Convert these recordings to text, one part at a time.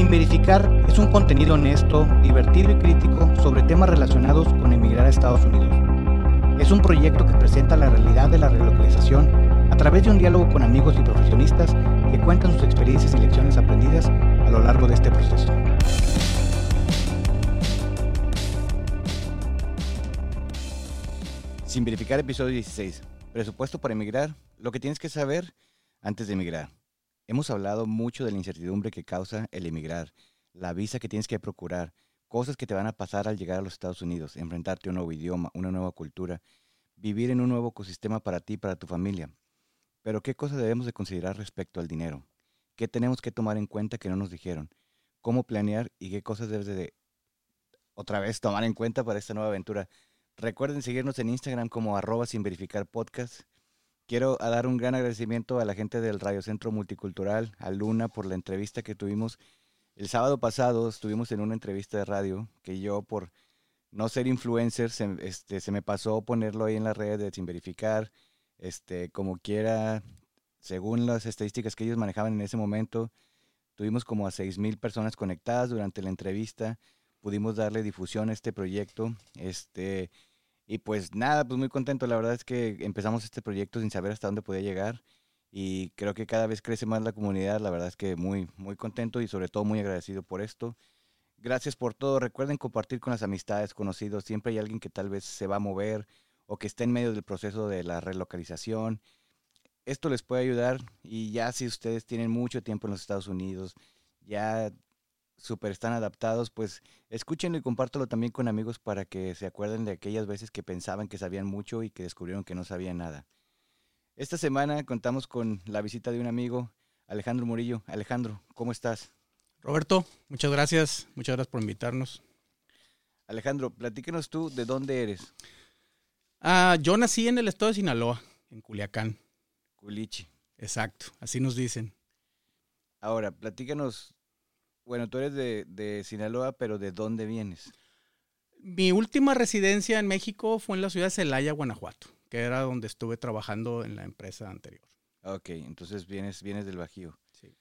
Sin verificar es un contenido honesto, divertido y crítico sobre temas relacionados con emigrar a Estados Unidos. Es un proyecto que presenta la realidad de la relocalización a través de un diálogo con amigos y profesionistas que cuentan sus experiencias y lecciones aprendidas a lo largo de este proceso. Sin verificar episodio 16. Presupuesto para emigrar. Lo que tienes que saber antes de emigrar. Hemos hablado mucho de la incertidumbre que causa el emigrar, la visa que tienes que procurar, cosas que te van a pasar al llegar a los Estados Unidos, enfrentarte a un nuevo idioma, una nueva cultura, vivir en un nuevo ecosistema para ti para tu familia. Pero ¿qué cosas debemos de considerar respecto al dinero? ¿Qué tenemos que tomar en cuenta que no nos dijeron? ¿Cómo planear y qué cosas debes de otra vez tomar en cuenta para esta nueva aventura? Recuerden seguirnos en Instagram como arroba sin verificar podcast. Quiero dar un gran agradecimiento a la gente del Radio Centro Multicultural, a Luna, por la entrevista que tuvimos. El sábado pasado estuvimos en una entrevista de radio que yo, por no ser influencer, se, este, se me pasó ponerlo ahí en la red de sin verificar. Este, como quiera, según las estadísticas que ellos manejaban en ese momento, tuvimos como a 6.000 personas conectadas durante la entrevista. Pudimos darle difusión a este proyecto. Este, y pues nada, pues muy contento. La verdad es que empezamos este proyecto sin saber hasta dónde podía llegar. Y creo que cada vez crece más la comunidad. La verdad es que muy, muy contento y sobre todo muy agradecido por esto. Gracias por todo. Recuerden compartir con las amistades, conocidos. Siempre hay alguien que tal vez se va a mover o que está en medio del proceso de la relocalización. Esto les puede ayudar y ya si ustedes tienen mucho tiempo en los Estados Unidos, ya súper están adaptados, pues escúchenlo y compártelo también con amigos para que se acuerden de aquellas veces que pensaban que sabían mucho y que descubrieron que no sabían nada. Esta semana contamos con la visita de un amigo, Alejandro Murillo. Alejandro, ¿cómo estás? Roberto, muchas gracias, muchas gracias por invitarnos. Alejandro, platícanos tú de dónde eres. Ah, yo nací en el estado de Sinaloa, en Culiacán. Culichi. Exacto, así nos dicen. Ahora, platícanos bueno, tú eres de, Sinaloa, pero ¿de dónde vienes? Mi última residencia en México fue en la ciudad de Celaya, Guanajuato, que era donde estuve trabajando en la empresa anterior. Ok, entonces vienes, vienes del Bajío. Sí.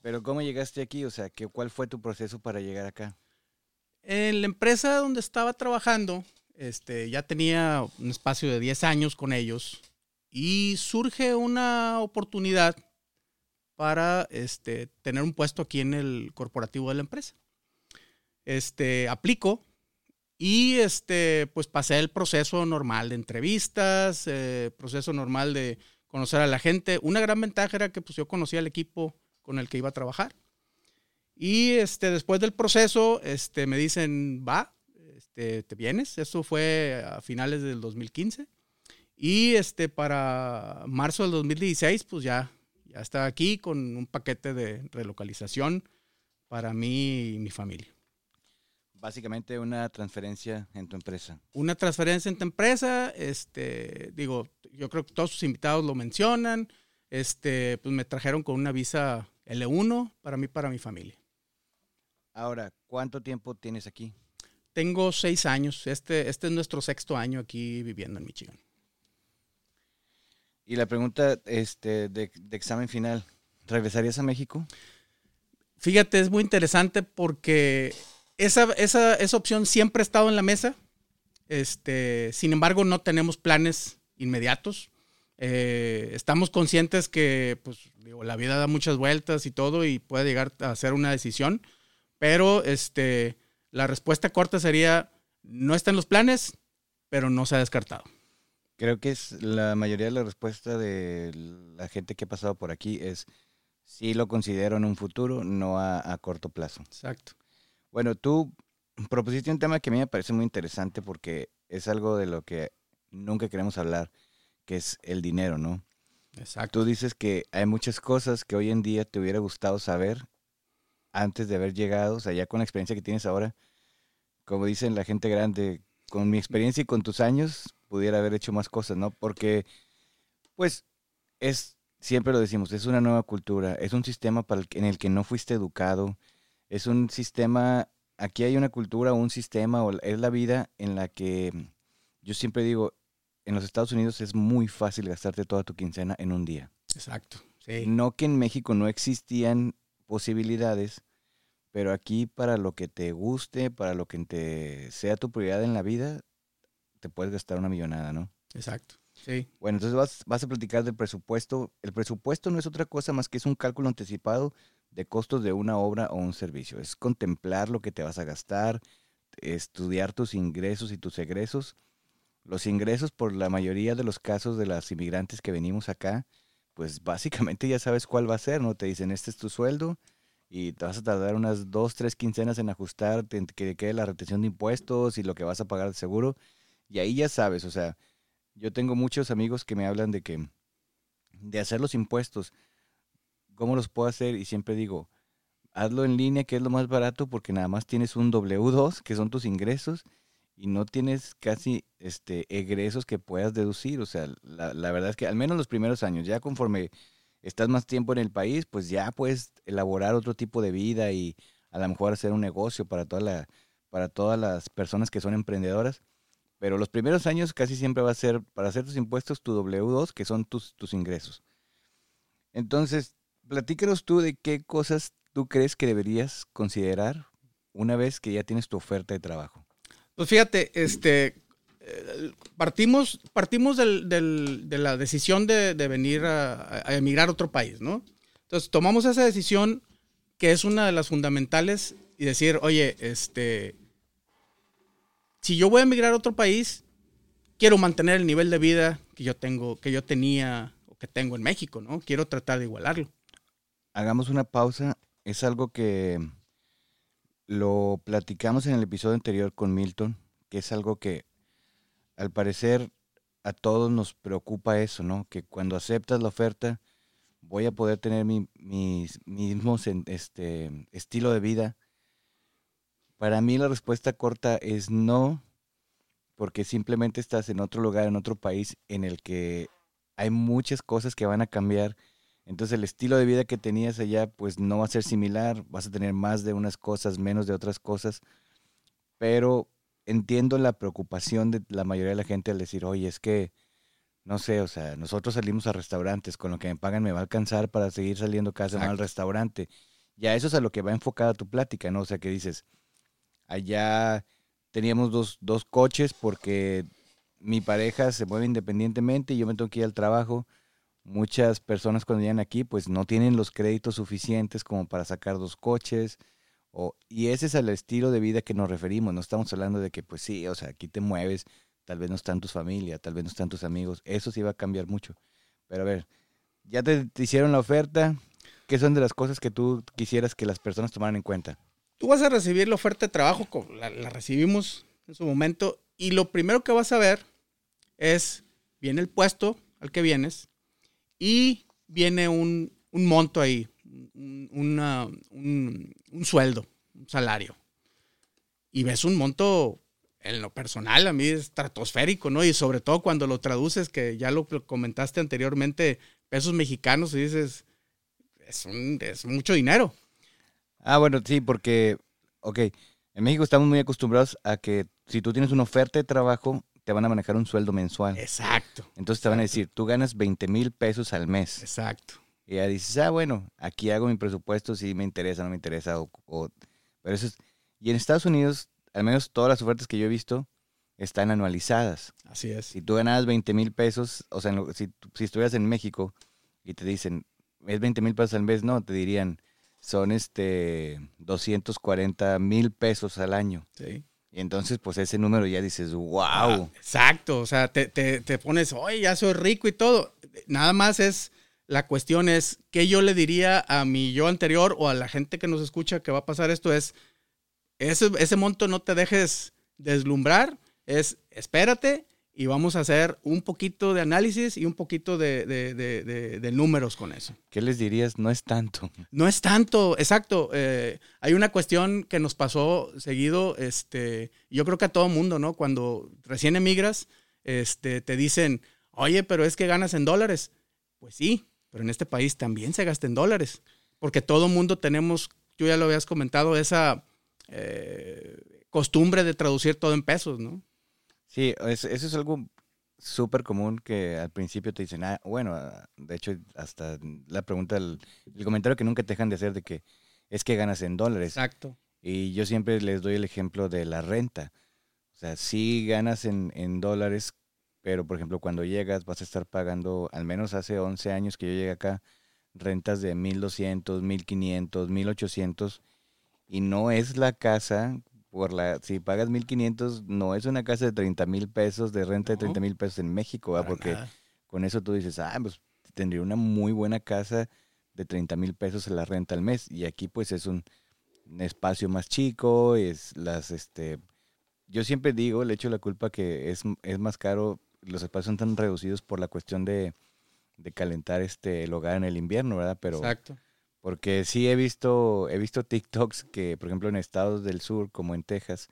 Pero ¿cómo llegaste aquí? O sea, ¿qué, ¿cuál fue tu proceso para llegar acá? En la empresa donde estaba trabajando, este, ya tenía un espacio de 10 años con ellos y surge una oportunidad para este, tener un puesto aquí en el corporativo de la empresa. Este, aplico y este, pues pasé el proceso normal de entrevistas, eh, proceso normal de conocer a la gente. Una gran ventaja era que pues, yo conocía al equipo con el que iba a trabajar. Y este, después del proceso, este, me dicen, va, este, te vienes. Eso fue a finales del 2015. Y este, para marzo del 2016, pues ya ya está aquí con un paquete de relocalización para mí y mi familia. Básicamente una transferencia en tu empresa. Una transferencia en tu empresa, este, digo, yo creo que todos sus invitados lo mencionan, este, pues me trajeron con una visa L1 para mí, para mi familia. Ahora, ¿cuánto tiempo tienes aquí? Tengo seis años, este, este es nuestro sexto año aquí viviendo en Michigan. Y la pregunta este, de, examen final, ¿regresarías a México? Fíjate, es muy interesante porque esa, esa, esa opción siempre ha estado en la mesa. Este, sin embargo, no tenemos planes inmediatos. Eh, estamos conscientes que pues, la vida da muchas vueltas y todo y puede llegar a ser una decisión, pero este, la respuesta corta sería, no está en los planes, pero no se ha descartado. Creo que es la mayoría de la respuesta de la gente que ha pasado por aquí es sí lo considero en un futuro, no a, corto plazo. Exacto. Bueno, tú propusiste un tema que a mí me parece muy interesante porque es algo de lo que nunca queremos hablar, que es el dinero, ¿no? Exacto. Tú dices que hay muchas cosas que hoy en día te hubiera gustado saber antes de haber llegado, o sea, ya con la experiencia que tienes ahora, como dicen la gente grande, con mi experiencia y con tus años, pudiera haber hecho más cosas, ¿no? Porque, pues, es, siempre lo decimos, es una nueva cultura, es un sistema para en el que no fuiste educado, es un sistema, aquí hay una cultura, un sistema, o es la vida en la que yo siempre digo, en los Estados Unidos es muy fácil gastarte toda tu quincena en un día. Exacto. No que en México no existían posibilidades, pero aquí para lo que te guste, para lo que te sea tu prioridad en la vida, te puedes gastar una millonada, ¿no? Exacto. Sí. Bueno, entonces vas, vas a platicar del presupuesto. El presupuesto no es otra cosa más que es un cálculo anticipado de costos de una obra o un servicio. Es contemplar lo que te vas a gastar, estudiar tus ingresos y tus egresos. Los ingresos, por la mayoría de los casos de las inmigrantes que venimos acá, pues básicamente ya sabes cuál va a ser, ¿no? Te dicen, este es tu sueldo y te vas a tardar unas dos, tres quincenas en ajustar que quede la retención de impuestos y lo que vas a pagar de seguro. Y ahí ya sabes, o sea, yo tengo muchos amigos que me hablan de que, de hacer los impuestos, ¿cómo los puedo hacer? Y siempre digo, hazlo en línea, que es lo más barato, porque nada más tienes un W2, que son tus ingresos, y no tienes casi este egresos que puedas deducir. O sea, la, la, verdad es que al menos los primeros años, ya conforme estás más tiempo en el país, pues ya puedes elaborar otro tipo de vida y a lo mejor hacer un negocio para toda la, para todas las personas que son emprendedoras. Pero los primeros años casi siempre va a ser para hacer tus impuestos tu W2, que son tus, tus ingresos. Entonces, platícanos tú de qué cosas tú crees que deberías considerar una vez que ya tienes tu oferta de trabajo. Pues fíjate, este, eh, partimos, partimos del, del, de la decisión de, de venir a, a, emigrar a otro país, ¿no? Entonces tomamos esa decisión que es una de las fundamentales y decir, oye, este, si yo voy a emigrar a otro país, quiero mantener el nivel de vida que yo tengo, que yo tenía o que tengo en México, ¿no? Quiero tratar de igualarlo. Hagamos una pausa. Es algo que lo platicamos en el episodio anterior con Milton, que es algo que al parecer a todos nos preocupa eso, ¿no? Que cuando aceptas la oferta voy a poder tener mi, mis mismos este, estilo de vida para mí la respuesta corta es no, porque simplemente estás en otro lugar, en otro país en el que hay muchas cosas que van a cambiar. Entonces el estilo de vida que tenías allá pues no va a ser similar, vas a tener más de unas cosas, menos de otras cosas, pero entiendo la preocupación de la mayoría de la gente al decir, oye, es que, no sé, o sea, nosotros salimos a restaurantes, con lo que me pagan me va a alcanzar para seguir saliendo cada semana al restaurante. Ya eso es a lo que va enfocada tu plática, ¿no? O sea, que dices, Allá teníamos dos, dos coches porque mi pareja se mueve independientemente y yo me tengo que ir al trabajo. Muchas personas cuando llegan aquí pues no tienen los créditos suficientes como para sacar dos coches. O, y ese es el estilo de vida que nos referimos. No estamos hablando de que pues sí, o sea, aquí te mueves, tal vez no están tus familias, tal vez no están tus amigos. Eso sí va a cambiar mucho. Pero a ver, ya te, te hicieron la oferta. ¿Qué son de las cosas que tú quisieras que las personas tomaran en cuenta? Tú vas a recibir la oferta de trabajo, la, la, recibimos en su momento, y lo primero que vas a ver es, viene el puesto al que vienes y viene un, un monto ahí, un, una, un, un, sueldo, un salario. Y ves un monto, en lo personal, a mí es estratosférico, ¿no? Y sobre todo cuando lo traduces, que ya lo comentaste anteriormente, pesos mexicanos, y dices, es, un, es mucho dinero. Ah, bueno, sí, porque, ok, en México estamos muy acostumbrados a que si tú tienes una oferta de trabajo, te van a manejar un sueldo mensual. Exacto. Entonces te van a decir, tú ganas 20 mil pesos al mes. Exacto. Y ya dices, ah, bueno, aquí hago mi presupuesto si me interesa, no me interesa. O, o, pero eso es, y en Estados Unidos, al menos todas las ofertas que yo he visto, están anualizadas. Así es. Si tú ganas 20 mil pesos, o sea, si, si estuvieras en México y te dicen, es 20 mil pesos al mes, no, te dirían, son este 240 mil pesos al año. Sí. Y entonces, pues ese número ya dices, wow. Ah, exacto, o sea, te, te, te, pones, oye, ya soy rico y todo. Nada más es, la cuestión es, ¿qué yo le diría a mi yo anterior o a la gente que nos escucha que va a pasar esto? Es, ese, ese monto no te dejes deslumbrar, es, espérate, y vamos a hacer un poquito de análisis y un poquito de, de, de, de, números con eso. ¿Qué les dirías? No es tanto. No es tanto, exacto. Eh, hay una cuestión que nos pasó seguido, este, yo creo que a todo mundo, ¿no? Cuando recién emigras, este, te dicen, oye, pero es que ganas en dólares. Pues sí, pero en este país también se gasta en dólares, porque todo mundo tenemos, tú ya lo habías comentado, esa eh, costumbre de traducir todo en pesos, ¿no? Sí, eso, es algo súper común que al principio te dicen, ah, bueno, ah, de hecho, hasta la pregunta, el, el, comentario que nunca te dejan de hacer de que es que ganas en dólares. Exacto. Y yo siempre les doy el ejemplo de la renta. O sea, sí ganas en, en dólares, pero por ejemplo, cuando llegas vas a estar pagando, al menos hace 11 años que yo llegué acá, rentas de 1200, 1500, 1800 y no es la casa por la si pagas 1500 no es una casa de 30 mil pesos de renta de 30 mil pesos en México ¿verdad? porque nada. con eso tú dices ah pues tendría una muy buena casa de 30 mil pesos en la renta al mes y aquí pues es un, un espacio más chico es las este yo siempre digo le echo la culpa que es, es más caro los espacios son tan reducidos por la cuestión de, de calentar este el hogar en el invierno verdad pero Exacto. Porque sí he visto, he visto TikToks que, por ejemplo, en estados del sur, como en Texas,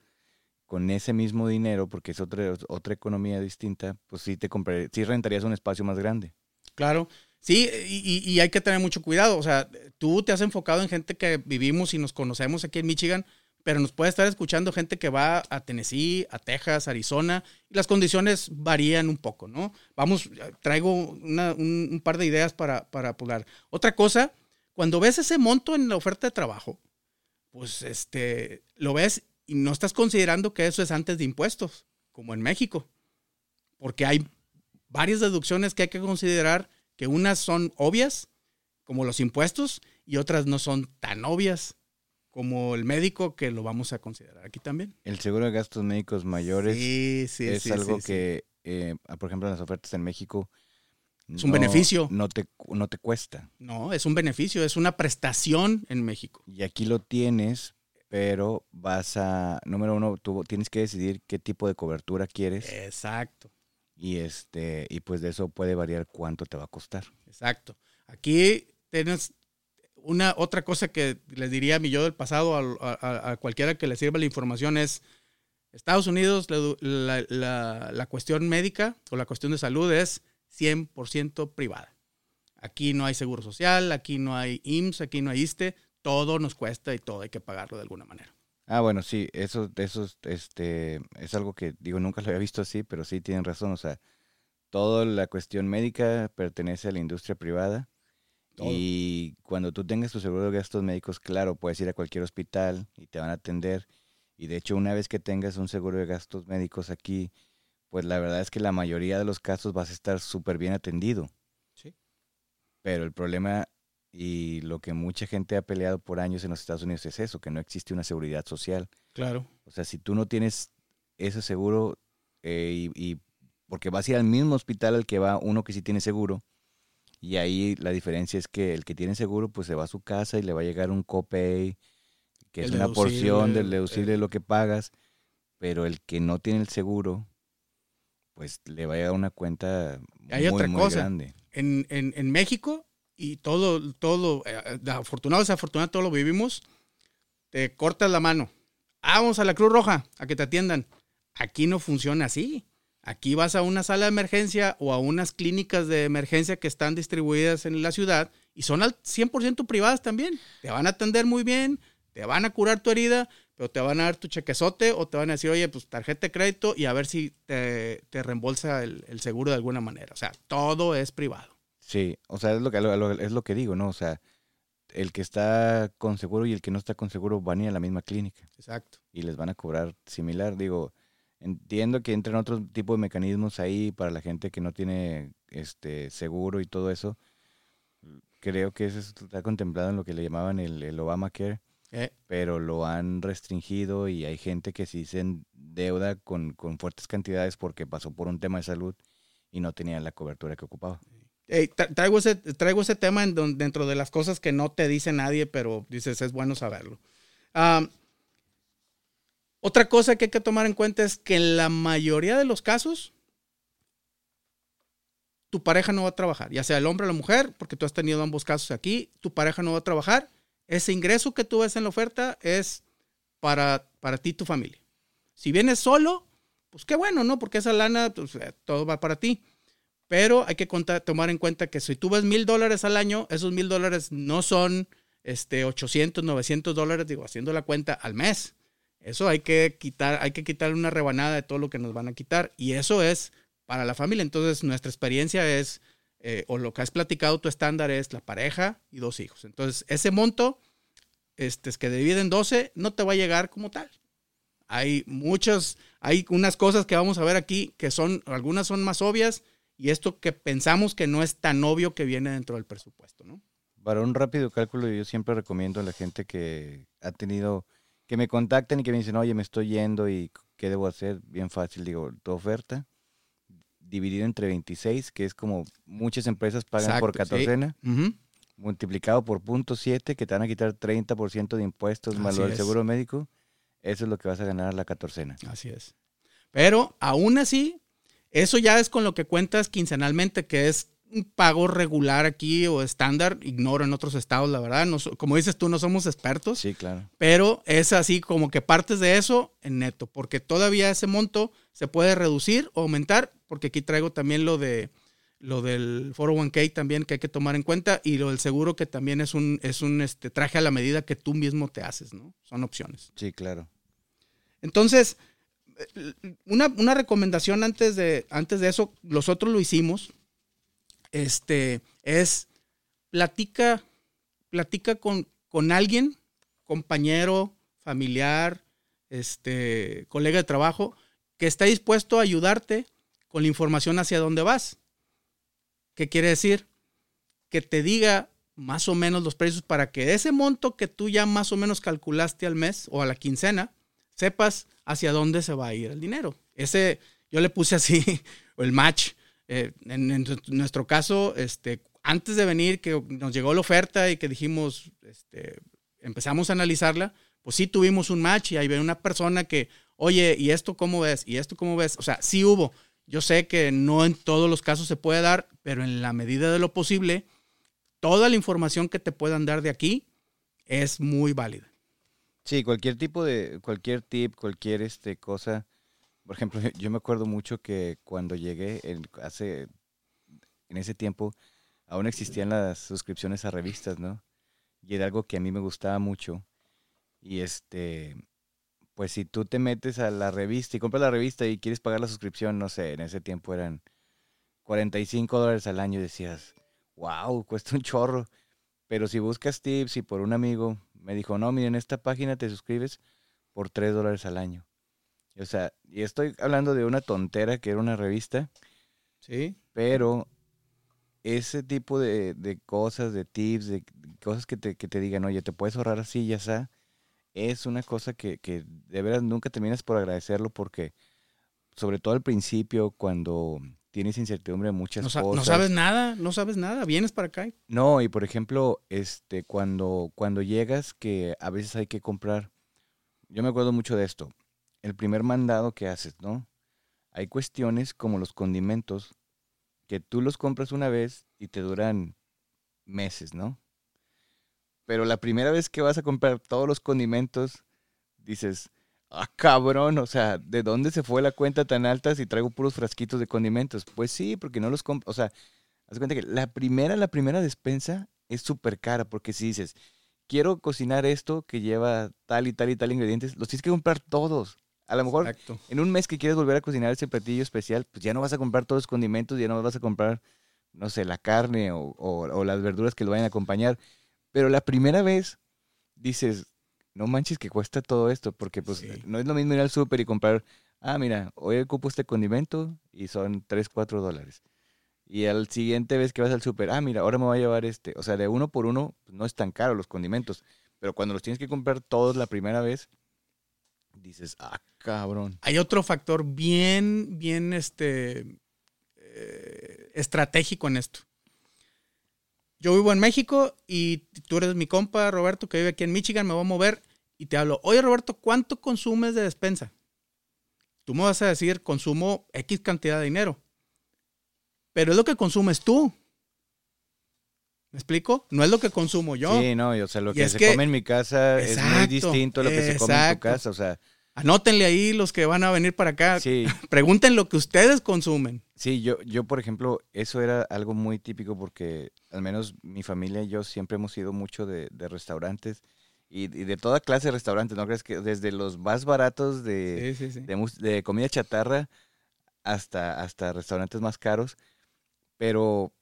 con ese mismo dinero, porque es otra, otra economía distinta, pues sí te compré, sí rentarías un espacio más grande. Claro. Sí, y hay que tener mucho cuidado. O sea, tú te has enfocado en gente que vivimos y nos conocemos aquí en Michigan, pero nos puede estar escuchando gente que va a Tennessee, a Texas, Arizona, y las condiciones varían un poco, ¿no? Vamos, traigo una- un, un par de ideas para, para apurar. Otra cosa, cuando ves ese monto en la oferta de trabajo, pues este, lo ves y no estás considerando que eso es antes de impuestos, como en México, porque hay varias deducciones que hay que considerar que unas son obvias, como los impuestos, y otras no son tan obvias, como el médico, que lo vamos a considerar aquí también. El seguro de gastos médicos mayores sí, sí, es sí, algo que, eh, por ejemplo, en las ofertas en México... Es un beneficio. No te, no te cuesta. No, es un beneficio, es una prestación en México. Y aquí lo tienes, pero vas a... Número uno, tú tienes que decidir qué tipo de cobertura quieres. Exacto, Y, este, y pues de eso puede variar cuánto te va a costar. exacto. Aquí tienes una otra cosa que les diría a mi yo del pasado, a, a- a cualquiera que le sirva la información, es Estados Unidos, la, la- la- la cuestión médica o la cuestión de salud es 100% privada. Aquí no hay seguro social, aquí no hay IMSS, aquí no hay ISTE, todo nos cuesta y todo hay que pagarlo de alguna manera. Ah, bueno, sí, eso, eso es, este, es algo que, digo, nunca lo había visto así, pero sí tienen razón. O sea, toda la cuestión médica pertenece a la industria privada. Todo. Y cuando tú tengas tu seguro de gastos médicos, claro, puedes ir a cualquier hospital y te van a atender. Y de hecho, una vez que tengas un seguro de gastos médicos aquí, pues la verdad es que la mayoría de los casos vas a estar súper bien atendido. Sí. Pero el problema y lo que mucha gente ha peleado por años en los Estados Unidos es eso, que no existe una seguridad social. Claro. O sea, si tú no tienes ese seguro, eh, y, y- porque vas a ir al mismo hospital al que va uno que sí tiene seguro, y ahí la diferencia es que el que tiene seguro, pues se va a su casa y le va a llegar un copay, que es una porción del deducible de lo que pagas, pero el que no tiene el seguro, pues le va a llegar una cuenta Hay muy, otra muy cosa. grande. en, en, en México y todo, todo, eh, de afortunado o desafortunado, todo lo vivimos, te cortas la mano. Ah, vamos a la Cruz Roja a que te atiendan. Aquí no funciona así. Aquí vas a una sala de emergencia o a unas clínicas de emergencia que están distribuidas en la ciudad y son al 100% privadas también. Te van a atender muy bien, te van a curar tu herida, pero te van a dar tu chequezote o te van a decir, oye, pues tarjeta de crédito y a ver si te, te reembolsa el, el seguro de alguna manera. O sea, todo es privado. Sí, o sea, es lo que, lo- es lo que digo, ¿no? O sea, el que está con seguro y el que no está con seguro van a ir a la misma clínica. Exacto. y les van a cobrar similar. Digo, entiendo que entran otros tipos de mecanismos ahí para la gente que no tiene este seguro y todo eso. Creo que eso está contemplado en lo que le llamaban el, el Obamacare, Eh, pero lo han restringido y hay gente que sí se endeuda con, con fuertes cantidades porque pasó por un tema de salud y no tenía la cobertura que ocupaba. tra- traigo, ese, traigo ese tema en don- dentro de las cosas que no te dice nadie, pero dices, es bueno saberlo. Otra cosa que hay que tomar en cuenta es que en la mayoría de los casos, tu pareja no va a trabajar, ya sea el hombre o la mujer, porque tú has tenido ambos casos aquí, tu pareja no va a trabajar. Ese ingreso que tú ves en la oferta es para, para ti y tu familia. Si vienes solo, pues qué bueno, ¿no? Porque esa lana, pues, eh, todo va para ti. Pero hay que tomar en cuenta que si tú ves mil dólares al año, esos mil dólares no son este, 800, 900 dólares, digo, haciendo la cuenta al mes. Eso hay que quitar, hay que quitar una rebanada de todo lo que nos van a quitar. Y eso es para la familia. Entonces, nuestra experiencia es, eh, o lo que has platicado, tu estándar es la pareja y dos hijos. Entonces, ese monto este, que dividen 12, no te va a llegar como tal. Hay muchas, hay unas cosas que vamos a ver aquí que son, algunas son más obvias y esto que pensamos que no es tan obvio que viene dentro del presupuesto, ¿no? Para un rápido cálculo, yo siempre recomiendo a la gente que ha tenido, que me contacten y que me dicen, oye, me estoy yendo y qué debo hacer, bien fácil, digo, tu oferta, dividido entre 26, que es como muchas empresas pagan por catorcena, multiplicado por punto 7, que te van a quitar 30% de impuestos más lo del seguro médico, eso es lo que vas a ganar la catorcena. Así es. Pero aún así, eso ya es con lo que cuentas quincenalmente, que es un pago regular aquí o estándar, ignoro en otros estados, la verdad. como dices tú, no somos expertos. Sí, claro. Pero es así como que partes de eso en neto, porque todavía ese monto se puede reducir o aumentar, porque aquí traigo también lo de lo del 401k también que hay que tomar en cuenta y lo del seguro que también es un, es un este, traje a la medida que tú mismo te haces, ¿no? Son opciones. Sí, claro. Entonces, una, recomendación antes de, antes de eso, nosotros lo hicimos, este, es platica, platica con, con alguien, compañero, familiar, este, colega de trabajo, que está dispuesto a ayudarte con la información hacia dónde vas. ¿Qué quiere decir? Que te diga más o menos los precios para que ese monto que tú ya más o menos calculaste al mes o a la quincena, sepas hacia dónde se va a ir el dinero. Ese, yo le puse así, el match. Eh, en, nuestro caso, este, antes de venir, que nos llegó la oferta y que dijimos, este, empezamos a analizarla, pues sí tuvimos un match y ahí ve una persona que, oye, ¿y esto cómo ves? ¿Y esto cómo ves? O sea, sí hubo. Yo sé que no en todos los casos se puede dar, pero en la medida de lo posible, toda la información que te puedan dar de aquí es muy válida. Sí, cualquier tipo de, cualquier tip, cualquier este cosa. Por ejemplo, yo me acuerdo mucho que cuando llegué, hace, en ese tiempo, aún existían las suscripciones a revistas, ¿no? Y era algo que a mí me gustaba mucho. Y este, pues si tú te metes a la revista y compras la revista y quieres pagar la suscripción, no sé, en ese tiempo eran 45 dólares al año, decías, wow, cuesta un chorro. Pero si buscas tips y por un amigo, me dijo, no, miren, esta página te suscribes por 3 dólares al año. O sea, y estoy hablando de una tontera que era una revista. Sí. Pero ese tipo de, cosas, de tips, de cosas que te, que te digan, oye, te puedes ahorrar así, ya está, es una cosa que, que de verdad nunca terminas por agradecerlo porque, sobre todo al principio, cuando tienes incertidumbre de muchas cosas. No sabes nada, no sabes nada, vienes para acá. No, y por ejemplo, este, cuando, cuando llegas, que a veces hay que comprar, yo me acuerdo mucho de esto, el primer mandado que haces, ¿no? Hay cuestiones como los condimentos, que tú los compras una vez y te duran meses, ¿no? Pero la primera vez que vas a comprar todos los condimentos, dices, ah, cabrón, o sea, ¿de dónde se fue la cuenta tan alta si traigo puros frasquitos de condimentos? Pues sí, porque no los compro, o sea, haz cuenta que la primera, la primera despensa es súper cara, porque si dices, quiero cocinar esto que lleva tal y tal y tal ingredientes, los tienes que comprar todos. A lo mejor en un mes que quieres volver a cocinar ese platillo especial, pues ya no vas a comprar todos los condimentos, ya no vas a comprar, no sé, la carne o, o las verduras que lo vayan a acompañar. Pero la primera vez dices, no manches que cuesta todo esto, porque pues no es lo mismo ir al súper y comprar, ah, mira, hoy ocupo este condimento y son 3, 4 dólares. Y al siguiente vez que vas al súper, ah, mira, ahora me voy a llevar este. O sea, de uno por uno pues, no es tan caro los condimentos, pero cuando los tienes que comprar todos la primera vez, dices, ah, cabrón. Hay otro factor bien, bien, este, eh, estratégico en esto yo vivo en México y tú eres mi compa, Roberto, que vive aquí en Michigan, me voy a mover y te hablo, oye Roberto, ¿cuánto consumes de despensa? Tú me vas a decir, consumo X cantidad de dinero. Pero es lo que consumes tú. ¿Me explico? No es lo que consumo yo. Sí, no, o sea, lo que se come en mi casa es muy distinto a lo que se come en tu casa, o sea. Anótenle ahí los que van a venir para acá. Sí. Pregunten lo que ustedes consumen. Sí, yo, yo, por ejemplo, eso era algo muy típico porque al menos mi familia y yo siempre hemos ido mucho de, restaurantes y, de toda clase de restaurantes, ¿no crees que desde los más baratos de, de, comida chatarra hasta, hasta restaurantes más caros? Pero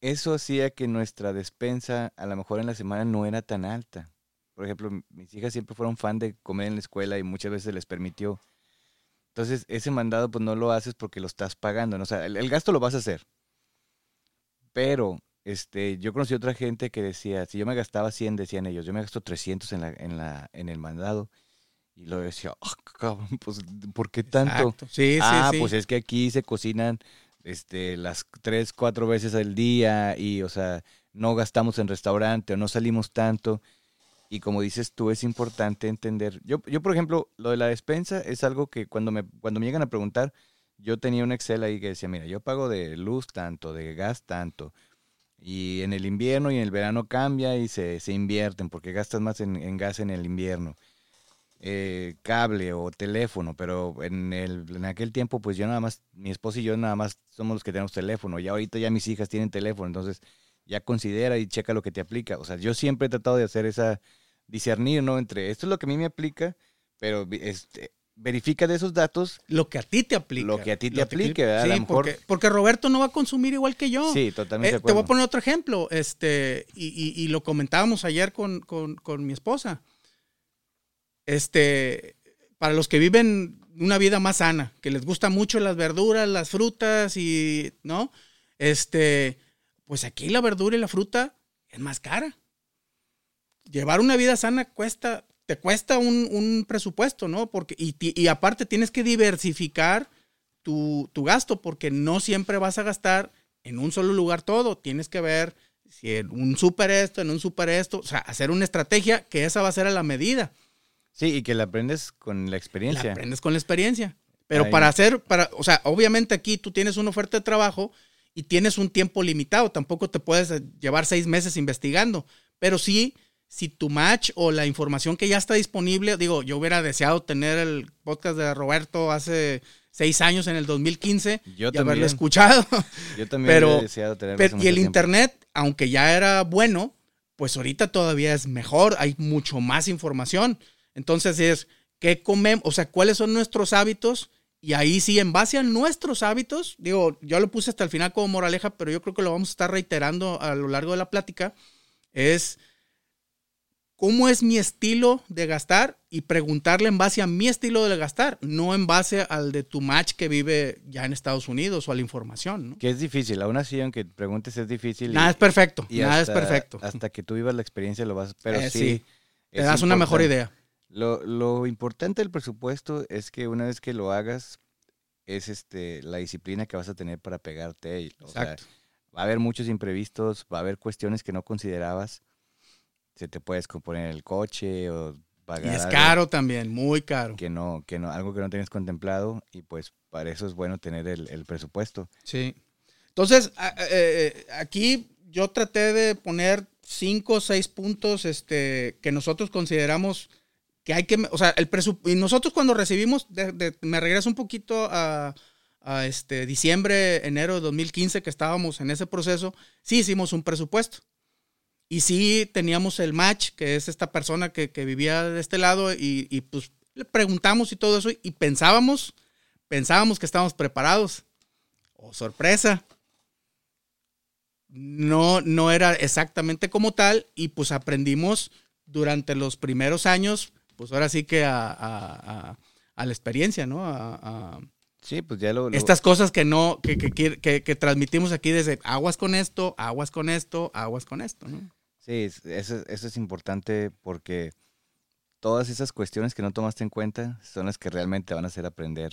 eso hacía que nuestra despensa a lo mejor en la semana no era tan alta. por ejemplo, mis hijas siempre fueron fan de comer en la escuela y muchas veces les permitió. Entonces, ese mandado pues no lo haces porque lo estás pagando, ¿no? O sea, el, el gasto lo vas a hacer. Pero este, yo conocí a otra gente que decía, si yo me gastaba 100, decían ellos, yo me gasto 300 en, la, en, la, en el mandado. Y lo decía, "Ah, cabrón, pues, ¿por qué tanto? Exacto. Sí, ah, sí, sí. pues es que aquí se cocinan este, las tres, cuatro veces al día y, o sea, no gastamos en restaurante o no salimos tanto. Y como dices tú, es importante entender. Yo, yo, por ejemplo, lo de la despensa es algo que cuando me, cuando me llegan a preguntar, yo tenía un Excel ahí que decía, mira, yo pago de luz tanto, de gas tanto. Y en el invierno y en el verano cambia y se, se invierten porque gastas más en, gas en el invierno. Eh, cable o teléfono, pero en, el, en aquel tiempo pues yo nada más, mi esposa y yo nada más somos los que tenemos teléfono. Ya ahorita ya mis hijas tienen teléfono, entonces ya considera y checa lo que te aplica. O sea, yo siempre he tratado de hacer esa, discernir, ¿no? Entre esto es lo que a mí me aplica, pero este, verifica de esos datos Lo que a ti te aplica. Lo que a ti te aplique, ¿verdad? A Sí, lo mejor- porque, porque Roberto no va a consumir igual que yo. Sí, totalmente Eh, te voy a poner otro ejemplo, este, y, y- y lo comentábamos ayer con, con- con mi esposa. Este, para los que viven una vida más sana, que les gusta mucho las verduras, las frutas y, ¿no? Este, pues aquí la verdura y la fruta es más cara. Llevar una vida sana cuesta, te cuesta un, un presupuesto, ¿no? Porque, y, y aparte tienes que diversificar tu, tu gasto, porque no siempre vas a gastar en un solo lugar todo. Tienes que ver si en un super esto, en un super esto, o sea, hacer una estrategia que esa va a ser a la medida. Sí, y que la aprendes con la La experiencia. aprendes con la experiencia. Pero Ahí. para hacer, para, o sea, obviamente aquí tú tienes una oferta de trabajo y tienes un tiempo limitado. Tampoco te puedes llevar seis meses investigando. Pero sí, si tu match o la información que ya está disponible, digo, yo hubiera deseado tener el podcast de Roberto hace seis años en el 2015 Yo y haberlo escuchado. Yo también Pero- he deseado tenerlo Pero- hace y el tiempo. internet, aunque ya era bueno, pues ahorita todavía es mejor, hay mucho más información. Entonces es, ¿qué comemos? O sea, ¿cuáles son nuestros hábitos? Y ahí sí, en base a nuestros hábitos, digo, yo lo puse hasta el final como moraleja, pero yo creo que lo vamos a estar reiterando a lo largo de la plática, es cómo es mi estilo de gastar y preguntarle en base a mi estilo de gastar, no en base al de tu match que vive ya en Estados Unidos o a la información. ¿no? Que es difícil, aún así, aunque preguntes, es difícil. Nada y- es perfecto, y nada hasta- es perfecto. Hasta que tú vivas la experiencia lo vas, pero Eh, sí. sí, Te das una mejor idea. Lo, lo importante del presupuesto es que una vez que lo hagas, es este la disciplina que vas a tener para pegarte. y, o sea, Exacto. va a haber muchos imprevistos, va a haber cuestiones que no considerabas. Se te puede descomponer el coche o Y pagar es algo caro también, muy caro. que no, que no, algo que no tienes contemplado y pues para eso es bueno tener el, el presupuesto. Sí. Entonces, eh, aquí yo traté de poner cinco o seis puntos este, que nosotros consideramos que hay que, o sea, el presupuesto, y nosotros cuando recibimos, de- de- me regreso un poquito a, a este diciembre, enero de 2015, que estábamos en ese proceso, sí hicimos un presupuesto. Y sí teníamos el match, que es esta persona que, que vivía de este lado, y, y, pues le preguntamos y todo eso, y pensábamos, pensábamos que estábamos preparados. Oh, sorpresa. No, no era exactamente como tal, y pues aprendimos durante los primeros años, pues ahora sí que a, a- a- a la experiencia, ¿no? A- Sí, pues ya lo... lo- estas cosas que no, que, que, que- que- que transmitimos aquí desde aguas con esto, aguas con esto, aguas con esto, ¿no? Sí, es- eso, eso es importante porque todas esas cuestiones que no tomaste en cuenta son las que realmente te van a hacer aprender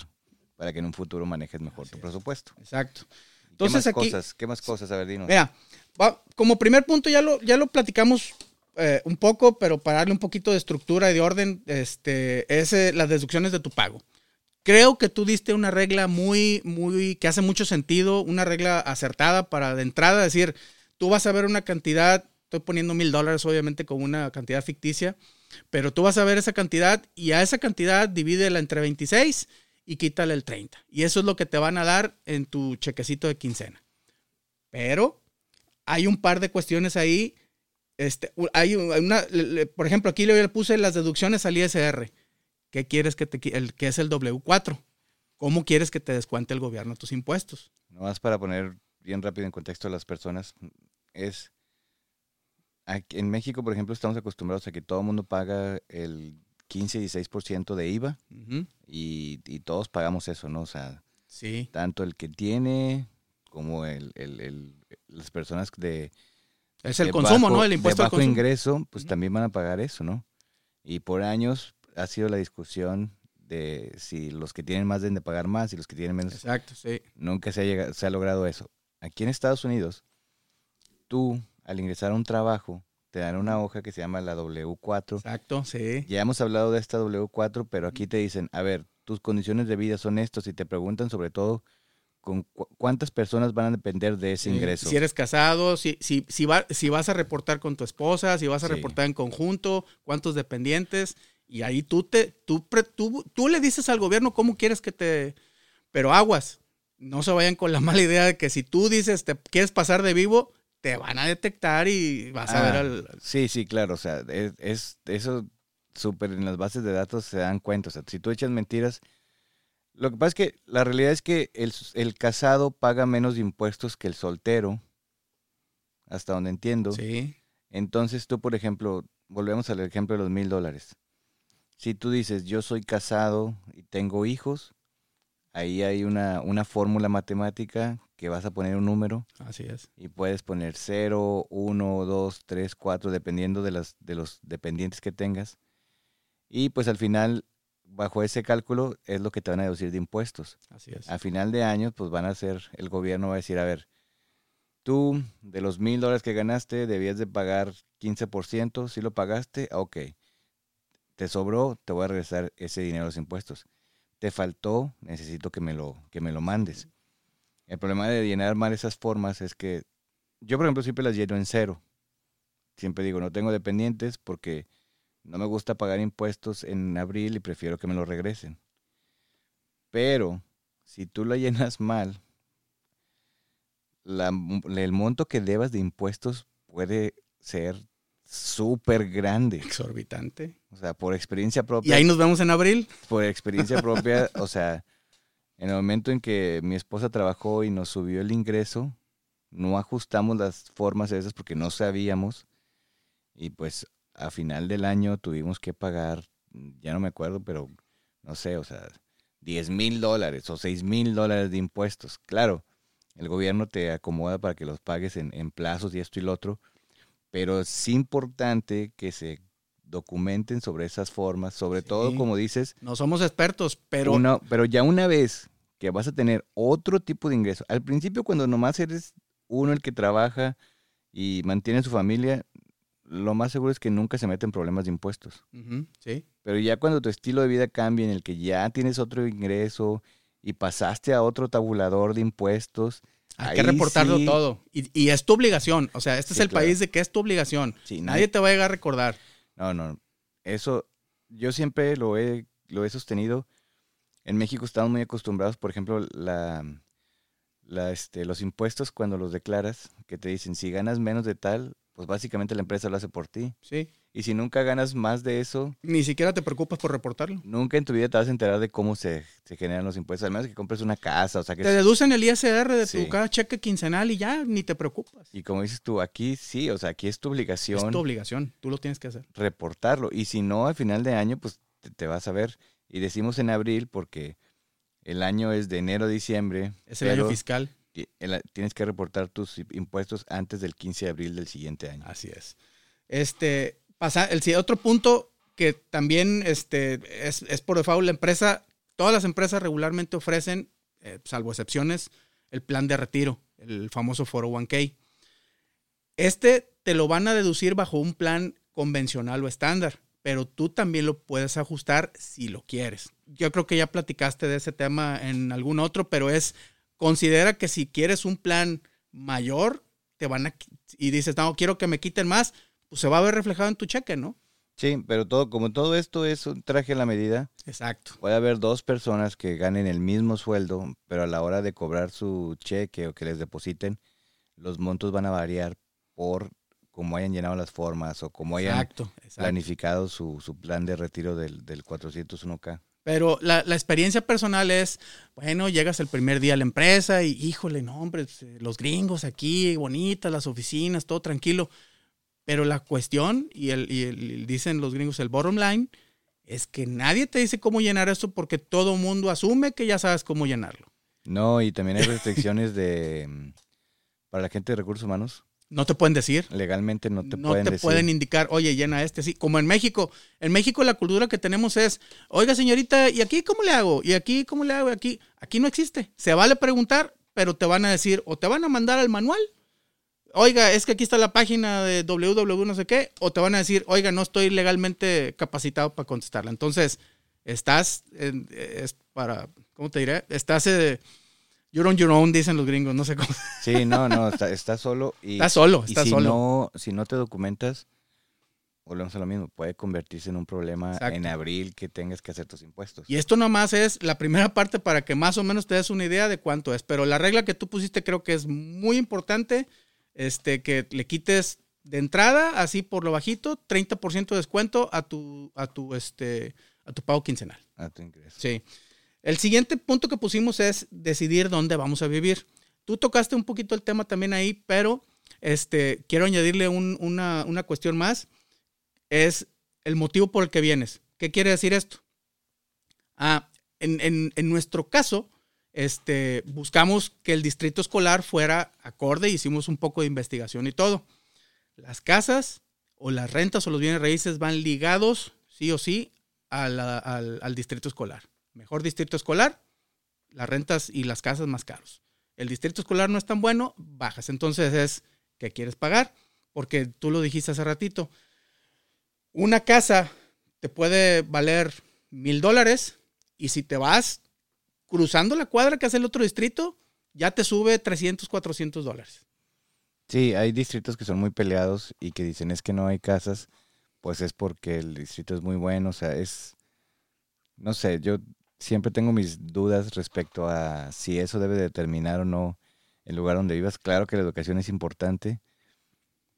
para que en un futuro manejes mejor tu presupuesto. Exacto. ¿Qué Entonces más aquí- cosas? ¿Qué más cosas? A ver, dinos. Mira, como primer punto ya lo, ya lo platicamos eh, un poco, pero para darle un poquito de estructura y de orden, este, es eh, las deducciones de tu pago. Creo que tú diste una regla muy, muy, que hace mucho sentido, una regla acertada para de entrada decir, tú vas a ver una cantidad, estoy poniendo mil dólares obviamente como una cantidad ficticia, pero tú vas a ver esa cantidad y a esa cantidad divídela entre 26 y quítale el 30. Y eso es lo que te van a dar en tu chequecito de quincena. Pero hay un par de cuestiones ahí. Este, hay una, por ejemplo, aquí le puse las deducciones al ISR. ¿Qué quieres que te el que es el W4? ¿Cómo quieres que te descuente el gobierno tus impuestos? Nomás para poner bien rápido en contexto a las personas, es aquí en México, por ejemplo, estamos acostumbrados a que todo el mundo paga el 15 y 16% de IVA y, y todos pagamos eso, ¿no? O sea, Sí. tanto el que tiene como el, el- el- las personas de, Es el de consumo, bajo- ¿no? El impuesto de al bajo consumo. ingreso, pues también van a pagar eso, ¿no? Y por años ha sido la discusión de si los que tienen más deben de pagar más y los que tienen menos. Exacto, sí. Nunca se ha, llegado- se ha logrado eso. Aquí en Estados Unidos, tú al ingresar a un trabajo, te dan una hoja que se llama la W4. Exacto, sí. Ya hemos hablado de esta W4, pero aquí te dicen, a ver, tus condiciones de vida son estos y te preguntan sobre todo con cu- cuántas personas van a depender de ese Sí. ingreso. Si eres casado, si, si, si, va- si vas a reportar con tu esposa, si vas a Sí. reportar en conjunto, cuántos dependientes. Y ahí tú, te, tú, pre- tú, tú le dices al gobierno cómo quieres que te... Pero aguas, no se vayan con la mala idea de que si tú dices te quieres pasar de vivo, te van a detectar y vas a ver Ah, al... Sí, sí, claro, o sea, es, es- eso súper en las bases de datos se dan cuenta, o sea, si tú echas mentiras, lo que pasa es que la realidad es que el, el casado paga menos impuestos que el soltero, hasta donde entiendo. Sí, Entonces tú, por ejemplo, volvemos al ejemplo de los mil dólares. Si tú dices, yo soy casado y tengo hijos, ahí hay una, una fórmula matemática que vas a poner un número así es. y puedes poner 0, 1, 2, 3, 4, dependiendo de, las, de los dependientes que tengas. Y pues al final, bajo ese cálculo, es lo que te van a deducir de impuestos. Así es. A final de año, pues van a hacer, el gobierno va a decir, a ver, tú de los mil dólares que ganaste debías de pagar 15%, si lo pagaste, ah, ok. Te sobró, te voy a regresar ese dinero a los impuestos. Te faltó, necesito que me lo, que me lo mandes. El problema de llenar mal esas formas es que yo, por ejemplo, siempre las lleno en cero. Siempre digo, no tengo dependientes porque no me gusta pagar impuestos en abril y prefiero que me lo regresen. Pero si tú la llenas mal, la- el monto que debas de impuestos puede ser súper grande. Exorbitante. O sea, por experiencia Y propia, ahí nos vemos en abril. por experiencia propia, o sea, en el momento en que mi esposa trabajó y nos subió el ingreso, no ajustamos las formas esas porque no sabíamos. Y pues a final del año tuvimos que pagar, ya no me acuerdo, pero no sé, o sea, 10 mil dólares o 6 mil dólares de impuestos. Claro, el gobierno te acomoda para que los pagues en, en plazos y esto y lo otro, pero es importante que se documenten sobre esas formas, sobre todo como dices, No somos expertos, pero pero ya una vez que vas a tener otro tipo de ingreso, al principio cuando nomás eres uno el que trabaja y mantiene su familia, lo más seguro es que nunca se meten problemas de impuestos. Sí. Pero ya cuando tu estilo de vida cambia, en el que ya tienes otro ingreso y pasaste a otro tabulador de impuestos, Hay que reportarlo sí- todo. Y, y es tu obligación. O sea, este Sí, es el claro. país de que es tu obligación. Sí, Nadie te va a llegar a recordar. No, no. Eso yo siempre lo he, lo he sostenido. En México estamos muy acostumbrados, por ejemplo, la, la, este, los impuestos cuando los declaras, que te dicen, si ganas menos de tal, pues básicamente la empresa lo hace por ti. Sí. Y si nunca ganas más de eso, Ni siquiera te preocupas por reportarlo. nunca en tu vida te vas a enterar de cómo se, se generan los impuestos, al menos que compres una casa, o sea que... Te deducen el ISR de Sí. tu cada cheque quincenal y ya ni te preocupas. Y como dices tú, aquí sí, o sea, aquí es tu obligación. Es tu obligación. Tú lo tienes que hacer. reportarlo. Y si no, al final de año, pues te, te vas a ver. Y decimos en abril porque el año es de enero a diciembre. Es el año fiscal. Tienes que reportar tus impuestos antes del 15 de abril del siguiente año. Así es. Este, pasa, el otro punto que también este, es, es por default, la empresa, todas las empresas regularmente ofrecen, eh, salvo excepciones, el plan de retiro, el famoso 401k. Este te lo van a deducir bajo un plan convencional o estándar, pero tú también lo puedes ajustar si lo quieres. Yo creo que ya platicaste de ese tema en algún otro, pero es, considera que si quieres un plan mayor, te van a, y dices, no, quiero que me quiten más, pues se va a ver reflejado en tu cheque, ¿no? Sí, pero todo, como todo esto es un traje a la medida, Exacto. puede haber dos personas que ganen el mismo sueldo, pero a la hora de cobrar su cheque o que les depositen, los montos van a variar por cómo hayan llenado las formas o cómo hayan Exacto, exacto. planificado su, su plan de retiro del, del 401k. Pero la, la experiencia personal es, bueno, llegas el primer día a la empresa y, híjole, no, hombre, pues, eh, los gringos aquí, bonitas las oficinas, todo tranquilo. Pero la cuestión, y, el, y el- dicen los gringos, el bottom line, es que nadie te dice cómo llenar esto porque todo mundo asume que ya sabes cómo llenarlo. No, y también hay restricciones de mm, para la gente de recursos humanos. No te pueden decir. Legalmente no te no pueden te decir. pueden indicar, oye, llena este, sí. Como en México. En México la cultura que tenemos es, oiga señorita, ¿y aquí cómo le hago? ¿Y aquí cómo le hago? ¿Y aquí? Aquí no existe. Se vale preguntar, pero te van a decir, o te van a mandar al manual. Oiga, es que aquí está la página de www no sé qué, o te van a decir, oiga, no estoy legalmente capacitado para contestarla. Entonces, estás, en- es para, ¿cómo te diré? Estás, eh, you're on your own, dicen los gringos, no sé cómo. Sí, no, no, está- solo y, Estás solo, y estás si solo. no si no te documentas volvemos a lo mismo, puede convertirse en un problema Exacto. en abril que tengas que hacer tus impuestos. Y esto nomás es la primera parte para que más o menos te des una idea de cuánto es. Pero la regla que tú pusiste creo que es muy importante, este, que le quites de entrada, así por lo bajito, 30% de descuento a tu, a tu, este, a tu pago quincenal. a tu ingreso. Sí. El siguiente punto que pusimos es decidir dónde vamos a vivir. Tú tocaste un poquito el tema también ahí, pero este, quiero añadirle un- una, una cuestión más. Es el motivo por el que vienes. ¿Qué quiere decir esto? Ah, en, en- en nuestro caso, este, buscamos que el distrito escolar fuera acorde, hicimos un poco de investigación y todo. Las casas o las rentas o los bienes raíces van ligados, sí o sí, al, al distrito escolar. Mejor distrito escolar, las rentas y las casas más caros. El distrito escolar no es tan bueno, bajas. Entonces es, ¿qué quieres pagar? Porque tú lo dijiste hace ratito. Una casa te puede valer mil dólares y si te vas cruzando la cuadra que hace el otro distrito, ya te sube 300, 400 dólares. Sí, hay distritos que son muy peleados y que dicen es que no hay casas, pues es porque el distrito es muy bueno, o sea, es, no sé, yo siempre tengo mis dudas respecto a si eso debe determinar o no el lugar donde vivas. Claro que la educación es importante,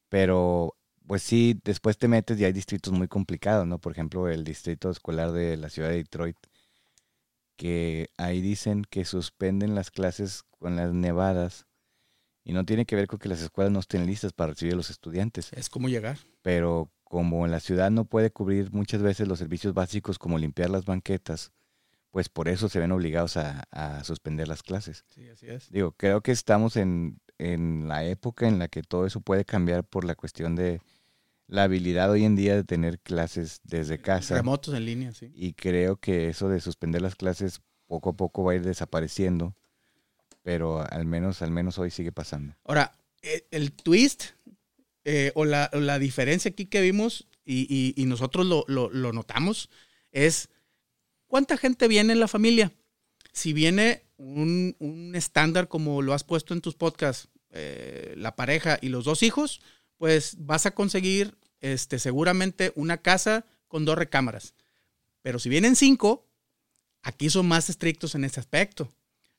pero pues sí, después te metes y hay distritos muy complicados, ¿no? Por ejemplo, el distrito escolar de la ciudad de Detroit, que ahí dicen que suspenden las clases con las nevadas y no tiene que ver con que las escuelas no estén listas para recibir a los estudiantes, Es como llegar. pero como la ciudad no puede cubrir muchas veces los servicios básicos como limpiar las banquetas, pues por eso se ven obligados a, a suspender las clases. Sí, así es. Digo, creo que estamos en, en la época en la que todo eso puede cambiar por la cuestión de la habilidad hoy en día de tener clases desde casa. Remotos en línea, sí. Y creo que eso de suspender las clases poco a poco va a ir desapareciendo, pero al menos, al menos hoy sigue pasando. Ahora, eh, el twist eh, o, la, o la diferencia aquí que vimos y, y- y nosotros lo, lo- lo notamos es cuánta gente viene en la familia. Si viene un, un estándar como lo has puesto en tus podcasts, eh, la pareja y los dos hijos, pues vas a conseguir este, seguramente una casa con dos recámaras. Pero si vienen cinco, aquí son más estrictos en ese aspecto.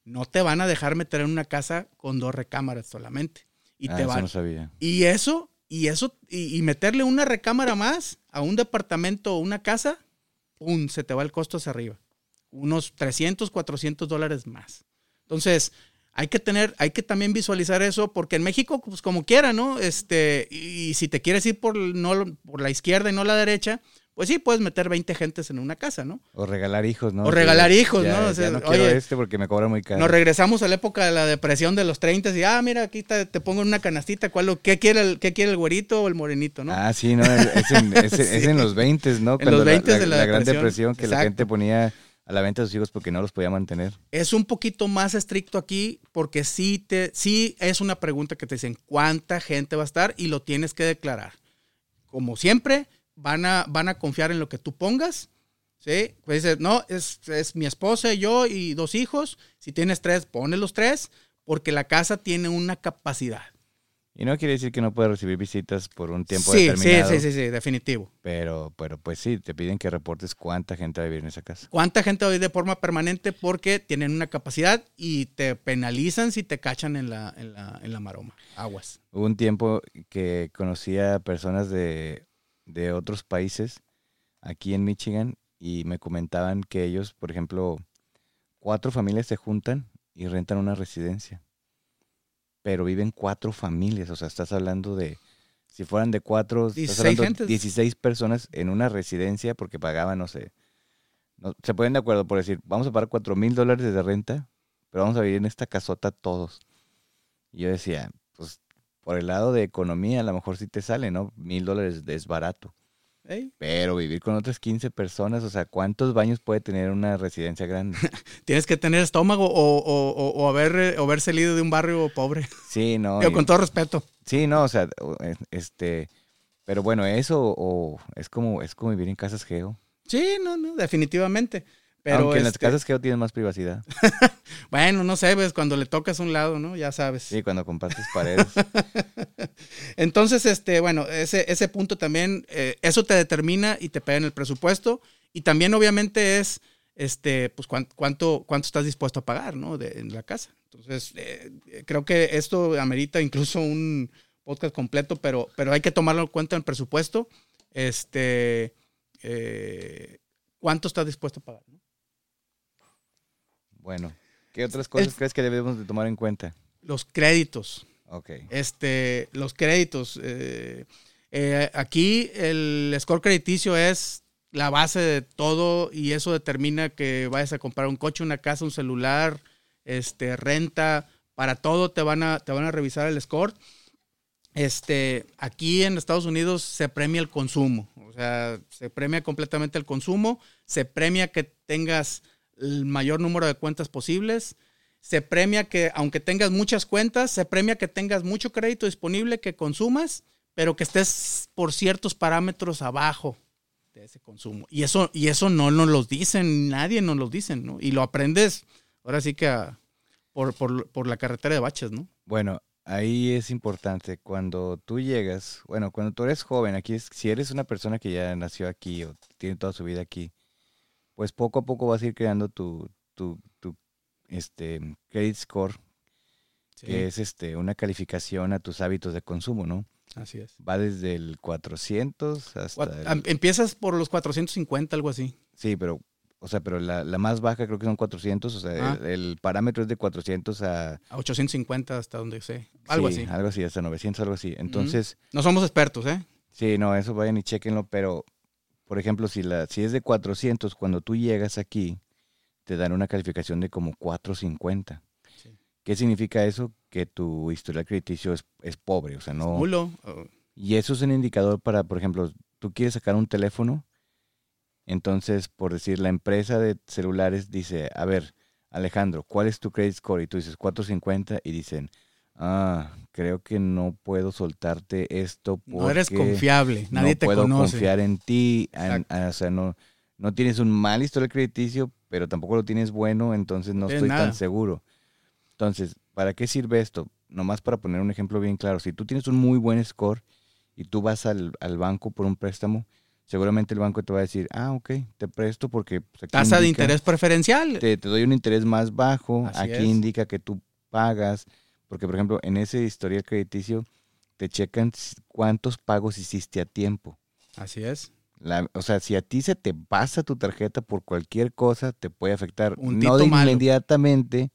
No te van a dejar meter en una casa con dos recámaras solamente. Y Ah, te eso no sabía. y eso, y eso, y, y meterle una recámara más a un departamento o una casa, se te va el costo hacia arriba. Unos 300, 400 dólares más. Entonces, hay que tener, hay que también visualizar eso, porque en México, pues como quiera, ¿no? Este, y, y si te quieres ir por, no, por la izquierda y no la derecha, pues sí, puedes meter 20 gentes en una casa, ¿no? O regalar hijos, ¿no? O regalar ya- hijos, ya- ¿no? O ya sea, no quiero oye, este porque me cobra muy caro. Nos regresamos a la época de la depresión de los 30 y, ah, mira, aquí te, te pongo en una canastita, ¿cuál, lo- qué, quiere el, ¿qué quiere el güerito o el morenito, no? Ah, sí, no, es en, es en- es en los 20, ¿no? En los 20 la, de la la gran depresión. depresión que la Exacto. gente ponía a la venta a sus hijos porque no los podía mantener. Es un poquito más estricto aquí porque sí, te, sí es una pregunta que te dicen cuánta gente va a estar y lo tienes que declarar. Como siempre, van a, van a confiar en lo que tú pongas. ¿sí? Pues dices, no, es, es mi esposa, yo y dos hijos. Si tienes tres, ponle los tres porque la casa tiene una capacidad. Y no quiere decir que no pueda recibir visitas por un tiempo sí, sí, determinado. sí, sí, sí, definitivo. Pero, pero pues sí, te piden que reportes cuánta gente va a vivir en esa casa. ¿Cuánta gente va a ir de forma permanente? Porque tienen una capacidad y te penalizan si te cachan en la, en la, en la maroma. Aguas. Hubo un tiempo que conocía personas de, de otros países aquí en Michigan y me comentaban que ellos, por ejemplo, cuatro familias se juntan y rentan una residencia. Pero viven cuatro familias, o sea, estás hablando de Si fueran de cuatro, estás 16 hablando gentes. 16 personas en una residencia porque pagaban, no sé. no- se ponen de acuerdo por decir, vamos a pagar cuatro mil dólares de renta, pero vamos a vivir en esta casota todos. Y yo decía, pues por el lado de economía a lo mejor sí te sale, ¿no? Mil dólares es barato. Ey, Pero vivir con otras 15 personas, o sea, ¿cuántos baños puede tener una residencia grande? Tienes que tener estómago o, o- haber, o haber salido de un barrio pobre. Sí, no. Digo, y- con todo respeto. Sí, no, o sea, este, pero bueno, eso o es como es como vivir en casas geo. Sí, no, no, definitivamente. Pero Aunque en las este, casas geo tienes más privacidad. bueno, no sé, ves, cuando le tocas un lado, ¿no? Ya sabes. Sí, cuando compartes paredes. Entonces, este, bueno, ese, ese punto también, eh, eso te determina y te pega en el presupuesto. Y también, obviamente, es este, pues cuán- cuánto, cuánto estás dispuesto a pagar, ¿no? De, en la casa. Entonces, eh, creo que esto amerita incluso un podcast completo, pero, pero hay que tomarlo en cuenta en el presupuesto. Este, eh, ¿cuánto estás dispuesto a pagar? no? Bueno, ¿qué otras cosas crees que debemos de tomar en cuenta? Los créditos. Ok. este, los créditos. eh, eh, aquí el score crediticio es la base de todo y eso determina que vayas a comprar un coche, una casa, un celular, este, renta, para todo te van a, te van a revisar el score. Este, aquí en Estados Unidos se premia el consumo, o sea, se premia completamente el consumo, se premia que tengas el mayor número de cuentas posibles, se premia que, aunque tengas muchas cuentas, se premia que tengas mucho crédito disponible que consumas, pero que estés por ciertos parámetros abajo de ese consumo. Y eso, y eso no nos lo dicen, nadie nos lo dicen, ¿no? Y lo aprendes ahora sí que a- por, por- por la carretera de baches, ¿no? Bueno, ahí es importante cuando tú llegas, bueno, cuando tú eres joven, aquí es, si eres una persona que ya nació aquí o tiene toda su vida aquí, pues poco a poco vas a ir creando tu, tu, tu este, credit score, que es este, una calificación a tus hábitos de consumo, ¿no? Así es. Va desde el 400 hasta... El- Empiezas por los 450, algo así. sí, pero, o sea, pero la, la más baja creo que son 400, o sea, Ah. el, el parámetro es de 400 a... A 850 hasta donde sé. Algo sí, así. Algo así, hasta 900, algo así. Entonces... No somos expertos, ¿eh? Sí, no, eso vayan y chequenlo, pero por ejemplo, si la si es de 400 cuando tú llegas aquí te dan una calificación de como 450. Sí. ¿Qué significa eso? Que tu historial crediticio es, es pobre, o sea, no y eso es un indicador para, por ejemplo, tú quieres sacar un teléfono, entonces, por decir, la empresa de celulares dice, a ver, Alejandro, ¿cuál es tu credit score? Y tú dices 450 y dicen, ah, creo que no puedo soltarte esto porque no eres confiable. Nadie no te puedo conoce. confiar en ti, en- ah, o sea, no, no tienes un mal historial crediticio, pero tampoco lo tienes bueno, entonces no estoy nada. tan seguro. Entonces, ¿para qué sirve esto? Nomás para poner un ejemplo bien claro, si tú tienes un muy buen score y tú vas al, al banco por un préstamo, seguramente el banco te va a decir, ah, ok, te presto porque pues, Tasa de interés preferencial. te, te doy un interés más bajo, Así aquí es. indica que tú pagas, porque por ejemplo, en ese historial crediticio te checan cuántos pagos hiciste a tiempo. Así es. La- o sea, si a ti se te pasa tu tarjeta por cualquier cosa, te puede afectar. Un no inmediatamente,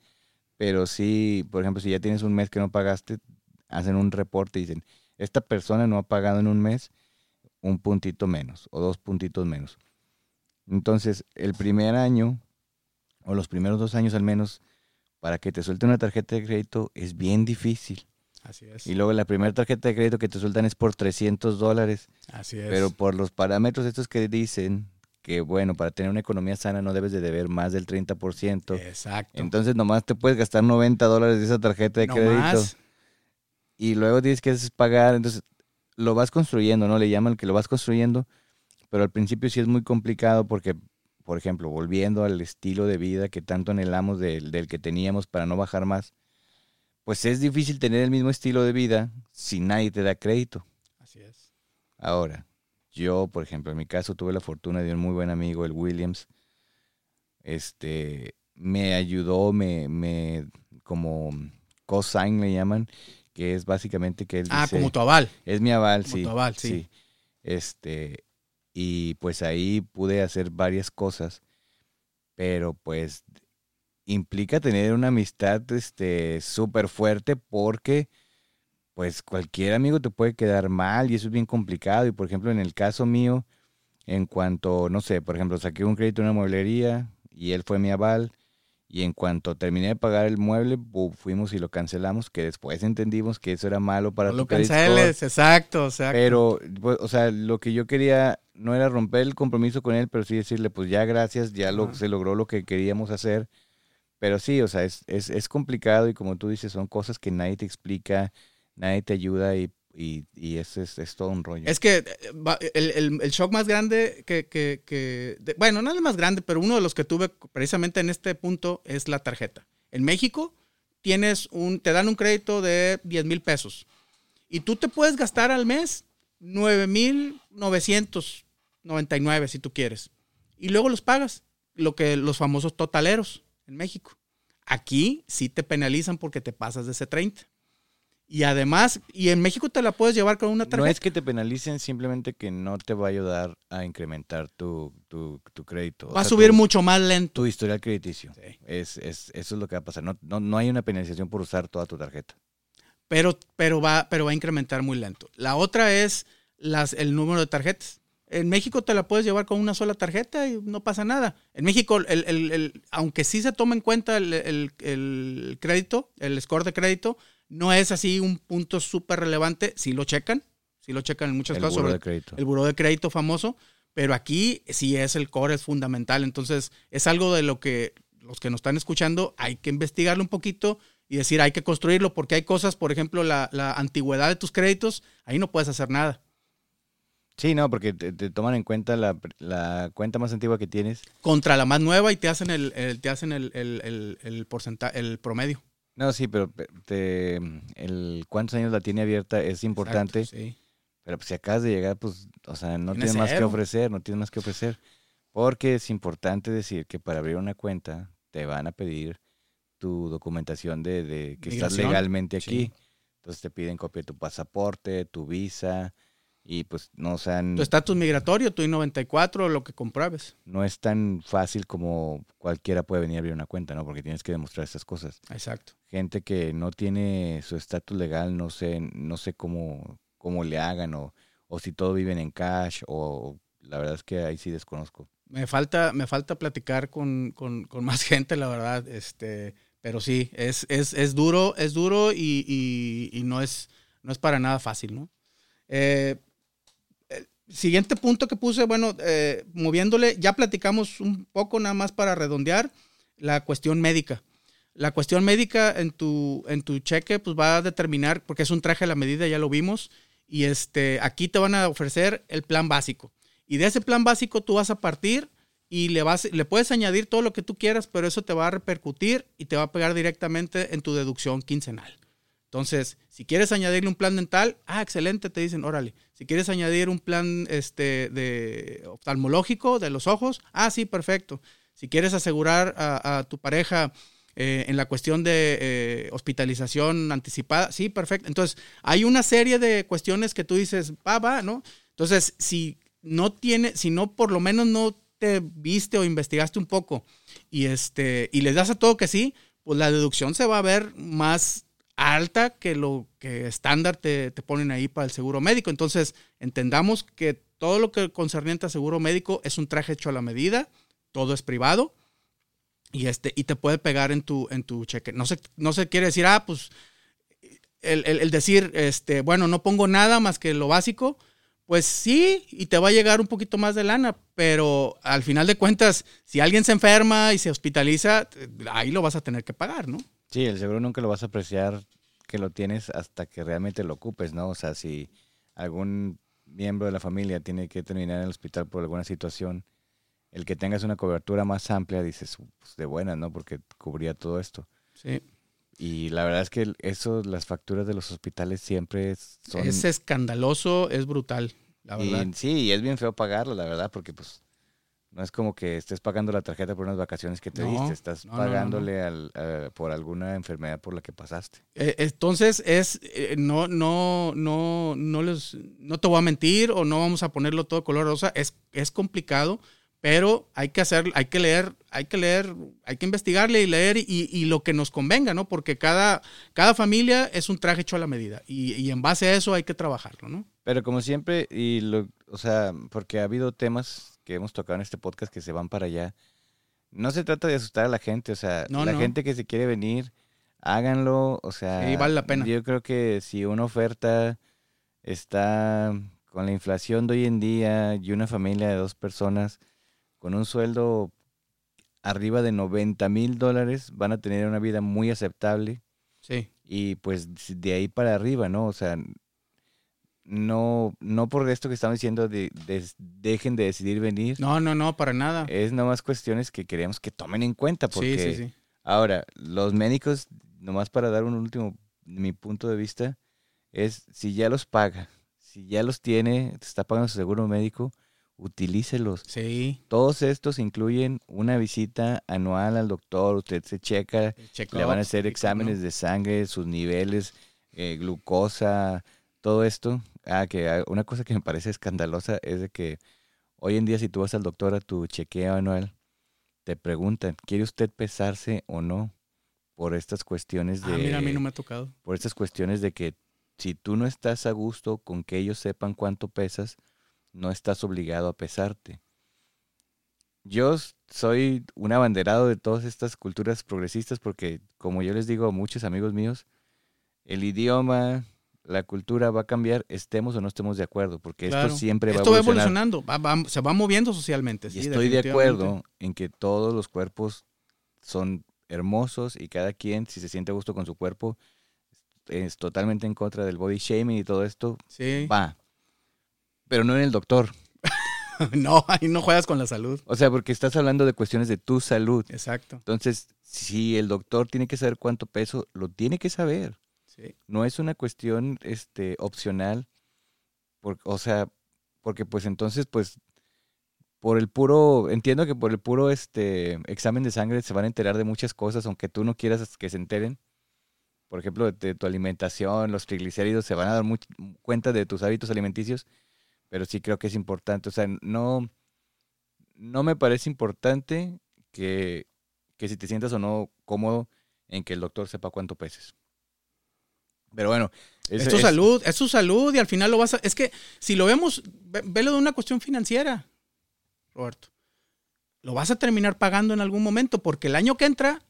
pero sí, por ejemplo, si ya tienes un mes que no pagaste, hacen un reporte y dicen, esta persona no ha pagado en un mes un puntito menos o dos puntitos menos. Entonces, el primer año o los primeros dos años al menos, para que te suelte una tarjeta de crédito es bien difícil. Así es. Y luego la primera tarjeta de crédito que te sueltan es por 300 dólares. Así es. Pero por los parámetros estos que dicen que, bueno, para tener una economía sana no debes de deber más del 30%. Exacto. Entonces nomás te puedes gastar 90 dólares de esa tarjeta de No crédito. más. Y luego tienes que pagar. Entonces lo vas construyendo, ¿no? Le llaman que lo vas construyendo. Pero al principio sí es muy complicado porque, por ejemplo, volviendo al estilo de vida que tanto anhelamos del, del que teníamos para no bajar más, pues es difícil tener el mismo estilo de vida si nadie te da crédito. Así es. Ahora, yo, por ejemplo, en mi caso tuve la fortuna de un muy buen amigo, el Williams. Este, me ayudó, me, me, como cosign le llaman, que es básicamente que él Ah, dice, como tu aval. es mi aval, como sí. tu aval, sí. Este, y pues ahí pude hacer varias cosas, pero pues implica tener una amistad este súper fuerte porque pues cualquier amigo te puede quedar mal y eso es bien complicado. Y por ejemplo, en el caso mío, en cuanto, no sé, por ejemplo, saqué un crédito en una mueblería y él fue mi aval. Y en cuanto terminé de pagar el mueble, fuimos y lo cancelamos, que después entendimos que eso era malo para no lo canceles, exacto, exacto. Pero, pues, o sea, lo que yo quería no era romper el compromiso con él, pero sí decirle, pues ya gracias, ya lo, se logró lo que queríamos hacer. Pero sí, o sea, es, es, es complicado y como tú dices, son cosas que nadie te explica nadie te ayuda y, y, y es, todo un rollo. Es que eh, el, shock más grande que bueno, no es el más grande, pero uno de los que tuve precisamente en este punto es la tarjeta. En México tienes un, te dan un crédito de 10 mil pesos y tú te puedes gastar al mes 9 mil 999 si tú quieres y luego los pagas, lo que los famosos totaleros en México. Aquí sí te penalizan porque te pasas de ese 30. Y además, y en México te la puedes llevar con una tarjeta. No es que te penalicen, simplemente que no te va a ayudar a incrementar tu, tu, crédito. Va a subir mucho más lento. Tu historial crediticio. Es, es, eso es lo que va a pasar. No, no, no hay una penalización por usar toda tu tarjeta. Pero, pero, va, pero va a incrementar muy lento. La otra es las, el número de tarjetas. En México te la puedes llevar con una sola tarjeta y no pasa nada. En México, el, el, el, aunque sí se toma en cuenta el, crédito, el score de crédito, no es así un punto súper relevante. Sí lo checan, sí lo checan en muchas el cosas. Buró de crédito. El buró de crédito famoso. Pero aquí sí es el core, es fundamental. Entonces, es algo de lo que los que nos están escuchando hay que investigarlo un poquito y decir, hay que construirlo, porque hay cosas, por ejemplo, la, antigüedad de tus créditos, ahí no puedes hacer nada. Sí, no, porque te, toman en cuenta la, cuenta más antigua que tienes. Contra la más nueva y te hacen el, te hacen el, el, el porcentaje, el promedio. No, sí, pero te, el cuántos años la tiene abierta es importante. sí. Pero pues, si acabas de llegar, pues, o sea, no tienes más que ofrecer, no tienes más que ofrecer. Porque es importante decir que para abrir una cuenta te van a pedir tu documentación de, de que estás legalmente aquí. Entonces te piden copia de tu pasaporte, tu visa, y pues no sean... Tu estatus migratorio, tu I-94, lo que compruebes. No es tan fácil como cualquiera puede venir a abrir una cuenta, ¿no? Porque tienes que demostrar esas cosas. Exacto. Gente que no tiene su estatus legal, no sé, no sé cómo, cómo le hagan o, o si todo viven en cash o la verdad es que ahí sí desconozco. Me falta, me falta platicar con, con, con más gente, la verdad, este, pero sí, es, es, es duro, es duro y, y, y, no, es, no es para nada fácil, ¿no? Eh, siguiente punto que puse, bueno, eh, moviéndole, ya platicamos un poco nada más para redondear la cuestión médica. La cuestión médica en tu, en tu cheque pues va a determinar, porque es un traje a la medida, ya lo vimos, y este, aquí te van a ofrecer el plan básico. Y de ese plan básico tú vas a partir y le, vas, le puedes añadir todo lo que tú quieras, pero eso te va a repercutir y te va a pegar directamente en tu deducción quincenal. Entonces, si quieres añadirle un plan dental, ah, excelente, te dicen, órale. Si quieres añadir un plan este, de oftalmológico de los ojos, ah, sí, perfecto. Si quieres asegurar a, tu pareja eh, en la cuestión de eh, hospitalización anticipada, sí, perfecto. Entonces, hay una serie de cuestiones que tú dices, va, va, ¿no? Entonces, si no tiene, si no por lo menos no te viste o investigaste un poco y este y les das a todo que sí, pues la deducción se va a ver más alta que lo que estándar te, ponen ahí para el seguro médico. Entonces, entendamos que todo lo que concerniente a seguro médico es un traje hecho a la medida, todo es privado y, este, y te puede pegar en tu, en tu cheque. No se, no se quiere decir, ah, pues el, decir, este, bueno, no pongo nada más que lo básico, pues sí, y te va a llegar un poquito más de lana, pero al final de cuentas, si alguien se enferma y se hospitaliza, ahí lo vas a tener que pagar, ¿no? Sí, el seguro nunca lo vas a apreciar que lo tienes hasta que realmente lo ocupes, ¿no? O sea, si algún miembro de la familia tiene que terminar en el hospital por alguna situación, el que tengas una cobertura más amplia, dices, pues de buena, ¿no? Porque cubría todo esto. Sí. Y la verdad es que eso, las facturas de los hospitales siempre son... Es escandaloso, es brutal, la verdad. sí, y es bien feo pagarlo, la verdad, porque pues no es como que estés pagando la tarjeta por unas vacaciones que te diste, estás pagándole al, por alguna enfermedad por la que pasaste. Eh, entonces es eh, no no no no les no te voy a mentir o no vamos a ponerlo todo color rosa, es es complicado pero hay que hacer, hay que leer, hay que leer, hay que investigarle y leer y, y lo que nos convenga, ¿no? Porque cada, cada familia es un traje hecho a la medida y, y, en base a eso hay que trabajarlo, ¿no? Pero como siempre, y lo, o sea, porque ha habido temas que hemos tocado en este podcast que se van para allá. No se trata de asustar a la gente, o sea, No, la no. gente que se quiere venir, háganlo, o sea, Sí, vale la pena. Yo creo que si una oferta está con la inflación de hoy en día y una familia de dos personas con un sueldo arriba de 90 mil dólares, van a tener una vida muy aceptable Sí. y pues de ahí para arriba, ¿no? O sea, no, no por esto que estamos diciendo de, de- dejen de decidir venir. No, no, no, para nada. Es nomás cuestiones que queremos que tomen en cuenta porque sí, sí, sí. ahora los médicos, nomás para dar un último, mi punto de vista, es si ya los paga, si ya los tiene, te está pagando su seguro médico, utilícelos. Sí. Todos estos incluyen una visita anual al doctor, usted se checa, le van a hacer exámenes de sangre, sus niveles, eh, glucosa, todo esto. Ah, que ah, una cosa que me parece escandalosa es de que hoy en día si tú vas al doctor a tu chequeo anual, te preguntan, ¿quiere usted pesarse o no? Por estas cuestiones de Ah, mira, a mí no me ha tocado. por estas cuestiones de que si tú no estás a gusto con que ellos sepan cuánto pesas, no estás obligado a pesarte. Yo soy un abanderado de todas estas culturas progresistas porque, como yo les digo a muchos amigos míos, el idioma, la cultura va a cambiar, estemos o no estemos de acuerdo, porque Claro. esto siempre va Esto a va evolucionando, va- va- se va moviendo socialmente. Y estoy de acuerdo en que todos los cuerpos son hermosos y cada quien, si se siente a gusto con su cuerpo, es totalmente en contra del body shaming y todo esto, Sí. va. Pero no en el doctor. no, ahí no juegas con la salud. O sea, porque estás hablando de cuestiones de tu salud. Exacto. Entonces, si el doctor tiene que saber cuánto peso, lo tiene que saber. No es una cuestión este, opcional. Por, o sea, porque pues entonces, pues, por el puro, entiendo que por el puro este examen de sangre se van a enterar de muchas cosas, aunque tú no quieras que se enteren. Por ejemplo, de, tu alimentación, los triglicéridos, se van a dar cuenta de tus hábitos alimenticios, pero sí creo que es importante. O sea, no, no me parece importante que, que si te sientas o no cómodo en que el doctor sepa cuánto peses. Pero bueno, Es, tu salud, es tu salud y al final lo vas a... Es que si lo vemos, ve- velo de una cuestión financiera, Roberto. Lo vas a terminar pagando en algún momento porque el año que entra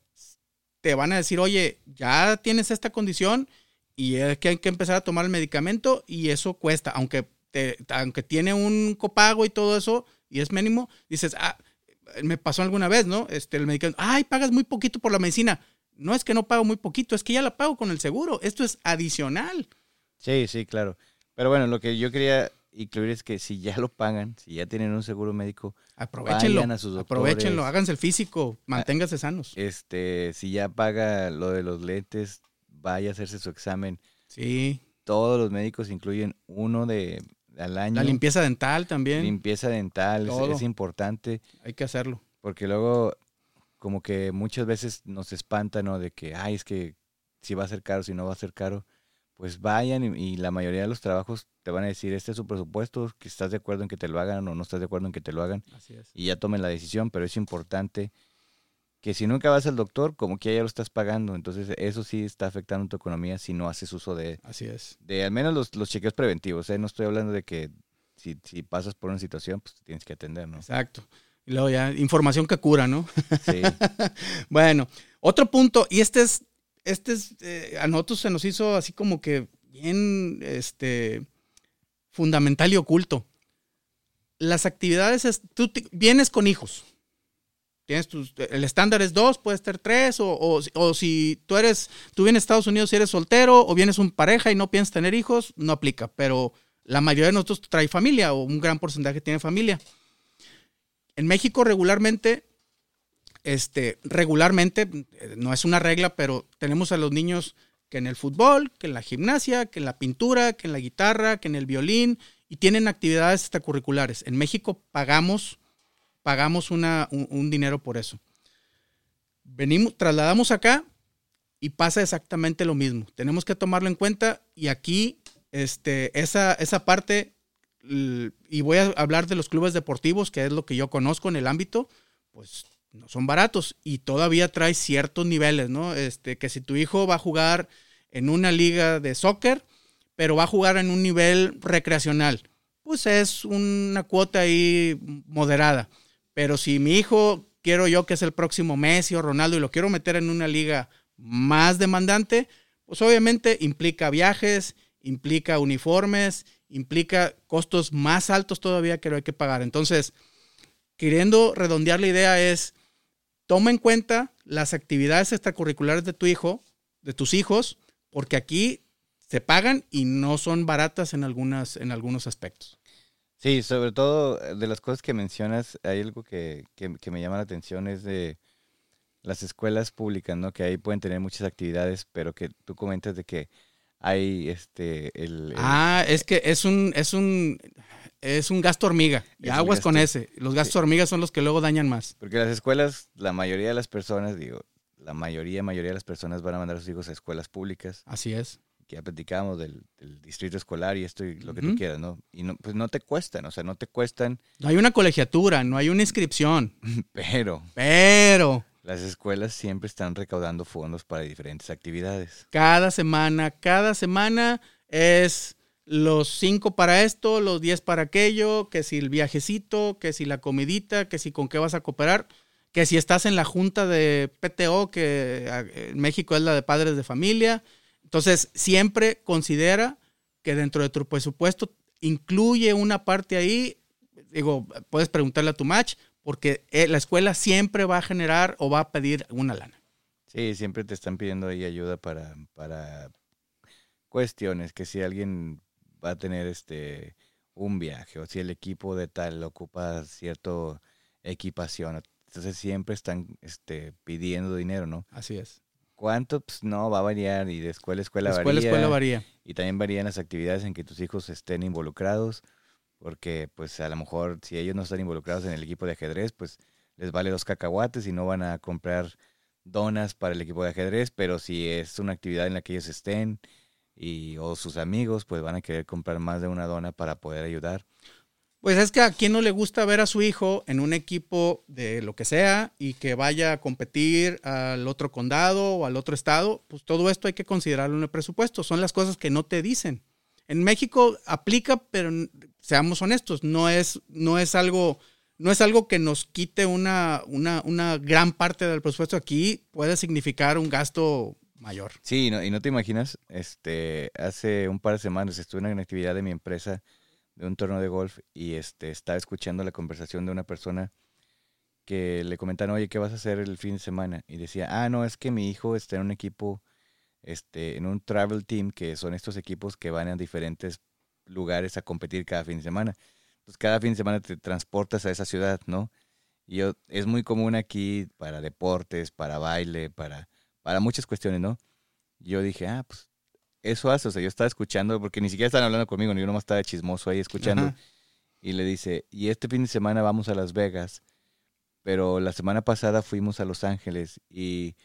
te van a decir, oye, ya tienes esta condición y es que hay que empezar a tomar el medicamento y eso cuesta, aunque, te- aunque tiene un copago y todo eso y es mínimo, dices, ah, me pasó alguna vez, ¿no? Este, el medicamento, ay, pagas muy poquito por la medicina. No es que no pago muy poquito, es que ya la pago con el seguro. Esto es adicional. Sí, sí, claro. Pero bueno, lo que yo quería incluir es que si ya lo pagan, si ya tienen un seguro médico, Aprovechenlo. Vayan a sus aprovechenlo, doctores. háganse el físico, manténganse sanos. este, si ya paga lo de los lentes, vaya a hacerse su examen. Sí. Todos los médicos incluyen uno de al año. La limpieza dental también. Limpieza dental, es importante. Hay que hacerlo. Porque luego, como que muchas veces nos espanta, ¿no? De que, ay, es que si va a ser caro, si no va a ser caro. Pues vayan y, y la mayoría de los trabajos te van a decir, este es su presupuesto, que estás de acuerdo en que te lo hagan o no estás de acuerdo en que te lo hagan. Así es. Y ya tomen la decisión, pero es importante que si nunca vas al doctor, como que ya lo estás pagando. Entonces, eso sí está afectando tu economía si no haces uso de, Así es. de al menos los, los chequeos preventivos. ¿eh? No estoy hablando de que si, si pasas por una situación, pues tienes que atender, ¿no? Exacto. Y luego ya, información que cura, ¿no? Sí. Bueno, otro punto, y este es, este es, eh, a nosotros se nos hizo así como que bien, este, fundamental y oculto. Las actividades, es, tú vienes con hijos. Tienes tus, el estándar es dos, puede ser tres, o, o, o si tú eres, tú vienes a Estados Unidos y eres soltero, o vienes un pareja y no piensas tener hijos, no aplica. Pero la mayoría de nosotros trae familia, o un gran porcentaje tiene familia. En México regularmente este, regularmente, eh, no es una regla, pero tenemos a los niños que en el fútbol, que en la gimnasia, que en la pintura, que en la guitarra, que en el violín, y tienen actividades extracurriculares. En México pagamos, pagamos una, un, un dinero por eso. Venimos, trasladamos acá y pasa exactamente lo mismo. Tenemos que tomarlo en cuenta y aquí este, esa, esa parte y voy a hablar de los clubes deportivos, que es lo que yo conozco en el ámbito, pues no son baratos y todavía trae ciertos niveles, ¿no? Este, que si tu hijo va a jugar en una liga de soccer, pero va a jugar en un nivel recreacional, pues es una cuota ahí moderada. Pero si mi hijo quiero yo que es el próximo Messi o Ronaldo y lo quiero meter en una liga más demandante, pues obviamente implica viajes, implica uniformes, implica costos más altos todavía que lo hay que pagar. Entonces, queriendo redondear la idea es, toma en cuenta las actividades extracurriculares de tu hijo, de tus hijos, porque aquí se pagan y no son baratas en, algunas, en algunos aspectos. Sí, sobre todo eh, de las cosas que mencionas, hay algo que, que, me llama la atención, es de las escuelas públicas, ¿no? Que ahí pueden tener muchas actividades, pero que tú comentas de que hay este el, ah es que es un es un es un gasto hormiga y aguas con ese los gastos hormigas son los que luego dañan más porque las escuelas la mayoría de las personas digo la mayoría mayoría de las personas van a mandar a sus hijos a escuelas públicas así es que ya platicamos del, distrito escolar y esto y lo que tú quieras, ¿no? Y no, pues no te cuestan, o sea, no te cuestan. No hay una colegiatura, no hay una inscripción. Pero. Pero. Las escuelas siempre están recaudando fondos para diferentes actividades. Cada semana, cada semana es los cinco para esto, los diez para aquello, que si el viajecito, que si la comidita, que si con qué vas a cooperar, que si estás en la junta de PTO, que en México es la de padres de familia. Entonces, siempre considera que dentro de tu presupuesto incluye una parte ahí, digo, puedes preguntarle a tu match, porque eh, la escuela siempre va a generar o va a pedir una lana. Sí, siempre te están pidiendo ahí ayuda para, para cuestiones, que si alguien va a tener este un viaje o si el equipo de tal ocupa cierta equipación, entonces siempre están este, pidiendo dinero, ¿no? Así es. ¿Cuánto? Pues no, va a variar y de escuela a escuela, escuela varía. Escuela varía. Y también varían las actividades en que tus hijos estén involucrados porque pues a lo mejor si ellos no están involucrados en el equipo de ajedrez, pues les vale dos cacahuates y no van a comprar donas para el equipo de ajedrez, pero si es una actividad en la que ellos estén y o sus amigos, pues van a querer comprar más de una dona para poder ayudar. Pues es que a quien no le gusta ver a su hijo en un equipo de lo que sea y que vaya a competir al otro condado o al otro estado, pues todo esto hay que considerarlo en el presupuesto. Son las cosas que no te dicen. En México aplica, pero seamos honestos, no es, no es algo, no es algo que nos quite una, una, una gran parte del presupuesto. Aquí puede significar un gasto mayor. Sí, y no te imaginas, este, hace un par de semanas estuve en una actividad de mi empresa de un torneo de golf y este, estaba escuchando la conversación de una persona que le comentaron, oye, ¿qué vas a hacer el fin de semana? Y decía, ah, no, es que mi hijo está en un equipo este, en un travel team, que son estos equipos que van a diferentes lugares a competir cada fin de semana. Entonces, cada fin de semana te transportas a esa ciudad, ¿no? Y yo, es muy común aquí para deportes, para baile, para, para muchas cuestiones, ¿no? yo dije, ah, pues eso hace, o sea, yo estaba escuchando, porque ni siquiera estaban hablando conmigo, ni yo nomás estaba chismoso ahí escuchando. Y le dice, y este fin de semana vamos a Las Vegas, pero la semana pasada fuimos a Los Ángeles y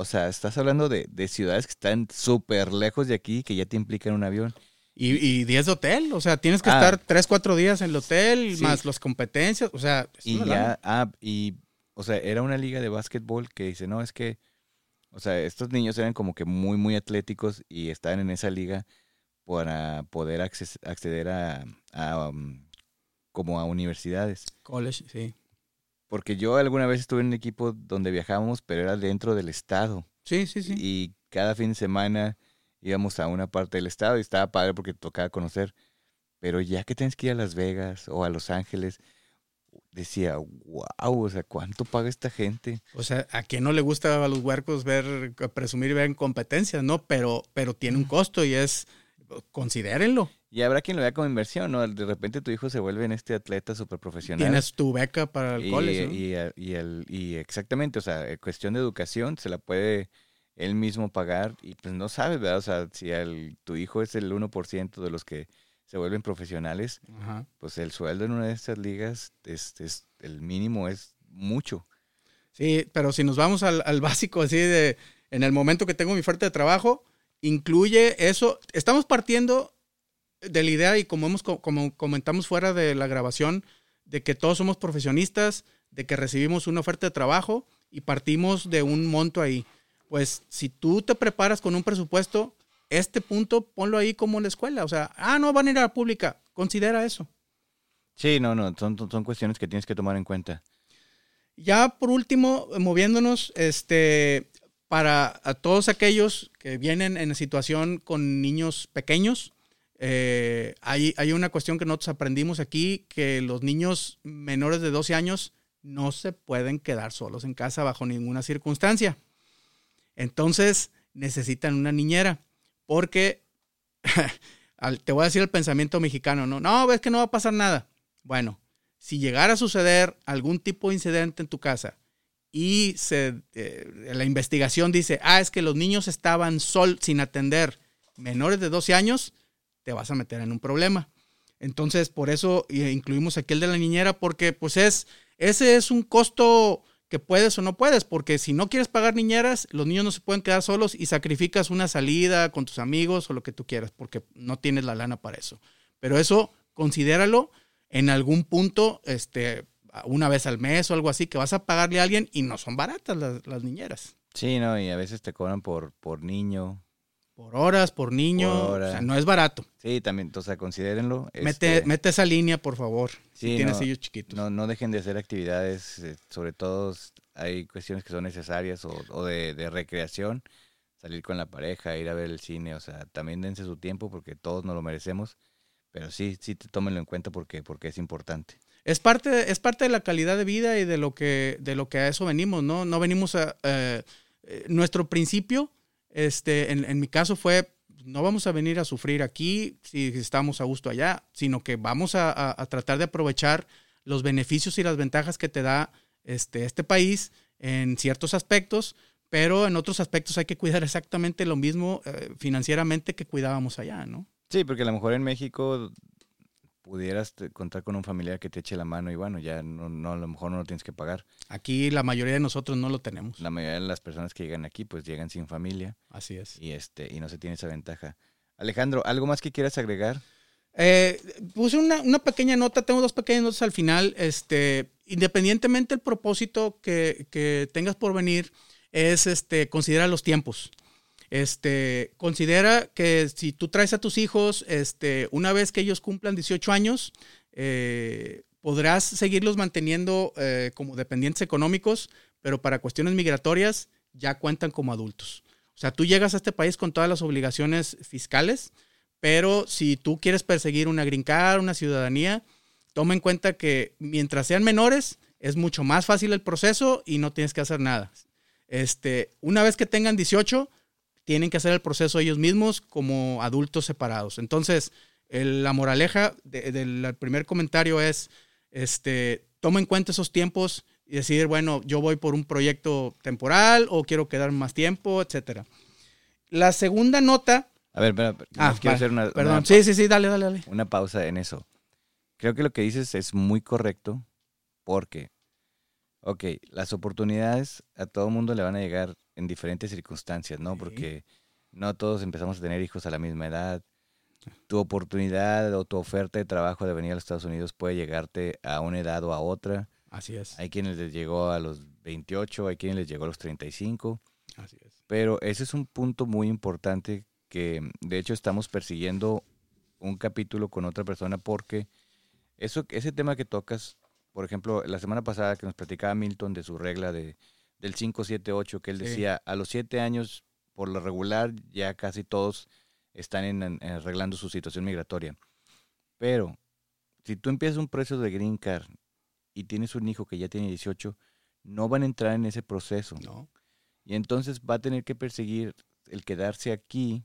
o sea, estás hablando de, ciudades que están súper lejos de aquí, que ya te implican un avión. Y, y días de hotel, o sea, tienes que ah. estar tres, cuatro días en el hotel, más las competencias, o sea. y ya, ah, y, o sea, era una liga de básquetbol que dice, no, es que, o sea, estos niños eran como que muy, muy atléticos y estaban en esa liga para poder acceder a, a um, como a universidades. College, sí. Porque yo alguna vez estuve en un equipo donde viajábamos, pero era dentro del estado. Sí, sí, sí. Y cada fin de semana íbamos a una parte del estado y estaba padre porque tocaba conocer. Pero ya que tienes que ir a Las Vegas o a Los Ángeles, decía, wow, o sea, ¿cuánto paga esta gente? O sea, a quien no le gusta a los huercos ver, presumir y ver en competencias, ¿no? Pero, pero tiene un costo y es, considérenlo. Y habrá quien lo vea como inversión, ¿no? De repente tu hijo se vuelve en este atleta súper profesional. Tienes tu beca para el y, college, y, el, y exactamente, o sea, cuestión de educación se la puede él mismo pagar y pues no sabes, ¿verdad? O sea, si el, tu hijo es el 1% de los que se vuelven profesionales, pues el sueldo en una de estas ligas, es, es, el mínimo es mucho. Sí, pero si nos vamos al, al básico así de, en el momento que tengo mi oferta de trabajo, incluye eso, estamos partiendo de la idea y como, hemos, como comentamos fuera de la grabación, de que todos somos profesionistas, de que recibimos una oferta de trabajo y partimos de un monto ahí. Pues si tú te preparas con un presupuesto, este punto ponlo ahí como en la escuela. O sea, ah, no, van a ir a la pública. Considera eso. Sí, no, no, son, son cuestiones que tienes que tomar en cuenta. Ya por último, moviéndonos, este, para todos aquellos que vienen en situación con niños pequeños, eh, hay, hay, una cuestión que nosotros aprendimos aquí, que los niños menores de 12 años no se pueden quedar solos en casa bajo ninguna circunstancia. Entonces necesitan una niñera, porque te voy a decir el pensamiento mexicano, no, no, ves que no va a pasar nada. Bueno, si llegara a suceder algún tipo de incidente en tu casa y se, eh, la investigación dice, ah, es que los niños estaban sol sin atender menores de 12 años, te vas a meter en un problema. Entonces, por eso eh, incluimos aquí el de la niñera, porque pues es, ese es un costo que puedes o no puedes, porque si no quieres pagar niñeras, los niños no se pueden quedar solos y sacrificas una salida con tus amigos o lo que tú quieras, porque no tienes la lana para eso. Pero eso, considéralo en algún punto, este, una vez al mes o algo así, que vas a pagarle a alguien y no son baratas las, niñeras. Sí, no, y a veces te cobran por, por niño. Por horas, por niño, o sea, no es barato. Sí, también, o sea, considérenlo. Mete, este, mete esa línea, por favor, si tienes ellos chiquitos. No, no dejen de hacer actividades, eh, sobre todo hay cuestiones que son necesarias o, o de, de recreación, salir con la pareja, ir a ver el cine, o sea, también dense su tiempo porque todos nos lo merecemos pero sí, sí tómenlo en cuenta porque, porque es importante. Es parte, es parte de la calidad de vida y de lo que, de lo que a eso venimos, ¿no? No venimos a. Eh, eh, nuestro principio, este, en, en, mi caso, fue. No vamos a venir a sufrir aquí si estamos a gusto allá, sino que vamos a, a, tratar de aprovechar los beneficios y las ventajas que te da este, este país en ciertos aspectos, pero en otros aspectos hay que cuidar exactamente lo mismo eh, financieramente que cuidábamos allá, ¿no? Sí, porque a lo mejor en México pudieras contar con un familiar que te eche la mano y bueno, ya no, a lo mejor no lo tienes que pagar. Aquí la mayoría de nosotros no lo tenemos. La mayoría de las personas que llegan aquí pues llegan sin familia. Así es. Y este y no se tiene esa ventaja. Alejandro, ¿algo más que quieras agregar? Eh, puse una, una, pequeña nota, tengo dos pequeñas notas al final. Este, independientemente del propósito que, que tengas por venir, es este, considerar los tiempos. Este, considera que si tú traes a tus hijos, este, una vez que ellos cumplan 18 años, eh, podrás seguirlos manteniendo eh, como dependientes económicos, pero para cuestiones migratorias ya cuentan como adultos. O sea, tú llegas a este país con todas las obligaciones fiscales, pero si tú quieres perseguir una green una ciudadanía, toma en cuenta que mientras sean menores, es mucho más fácil el proceso y no tienes que hacer nada. Este, una vez que tengan 18, tienen que hacer el proceso ellos mismos como adultos separados. Entonces, la moraleja del primer comentario es, este, toma en cuenta esos tiempos y decir, bueno, yo voy por un proyecto temporal o quiero quedar más tiempo, etcétera. La segunda nota... A ver, ah, quiero hacer una... Perdón, sí, sí, sí, dale, dale, dale. Una pausa en eso. Creo que lo que dices es muy correcto porque, ok, las oportunidades a todo mundo le van a llegar en diferentes circunstancias, ¿no? Porque no todos empezamos a tener hijos a la misma edad. Tu oportunidad o tu oferta de trabajo de venir a los Estados Unidos puede llegarte a una edad o a otra. Así es. Hay quienes les llegó a los 28, hay quienes les llegó a los 35. Así es. Pero ese es un punto muy importante que de hecho estamos persiguiendo un capítulo con otra persona porque eso, ese tema que tocas, por ejemplo, la semana pasada que nos platicaba Milton de su regla de del 578 que él decía, a los siete años, por lo regular, ya casi todos están en, arreglando su situación migratoria. Pero si tú empiezas un proceso de green card y tienes un hijo que ya tiene 18, no van a entrar en ese proceso. No. Y entonces va a tener que perseguir el quedarse aquí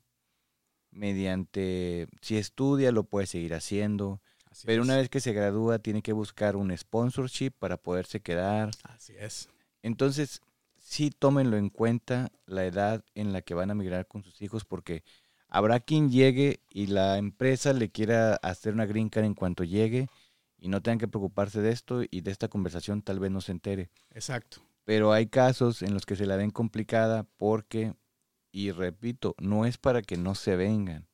mediante, si estudia, lo puede seguir haciendo. pero una vez que se gradúa, tiene que buscar un sponsorship para poderse quedar. Así es. Entonces, sí tómenlo en cuenta la edad en la que van a migrar con sus hijos porque habrá quien llegue y la empresa le quiera hacer una green card en cuanto llegue y no tengan que preocuparse de esto y de esta conversación tal vez no se entere. Exacto. Pero hay casos en los que se la ven complicada porque, y repito, no es para que no se vengan.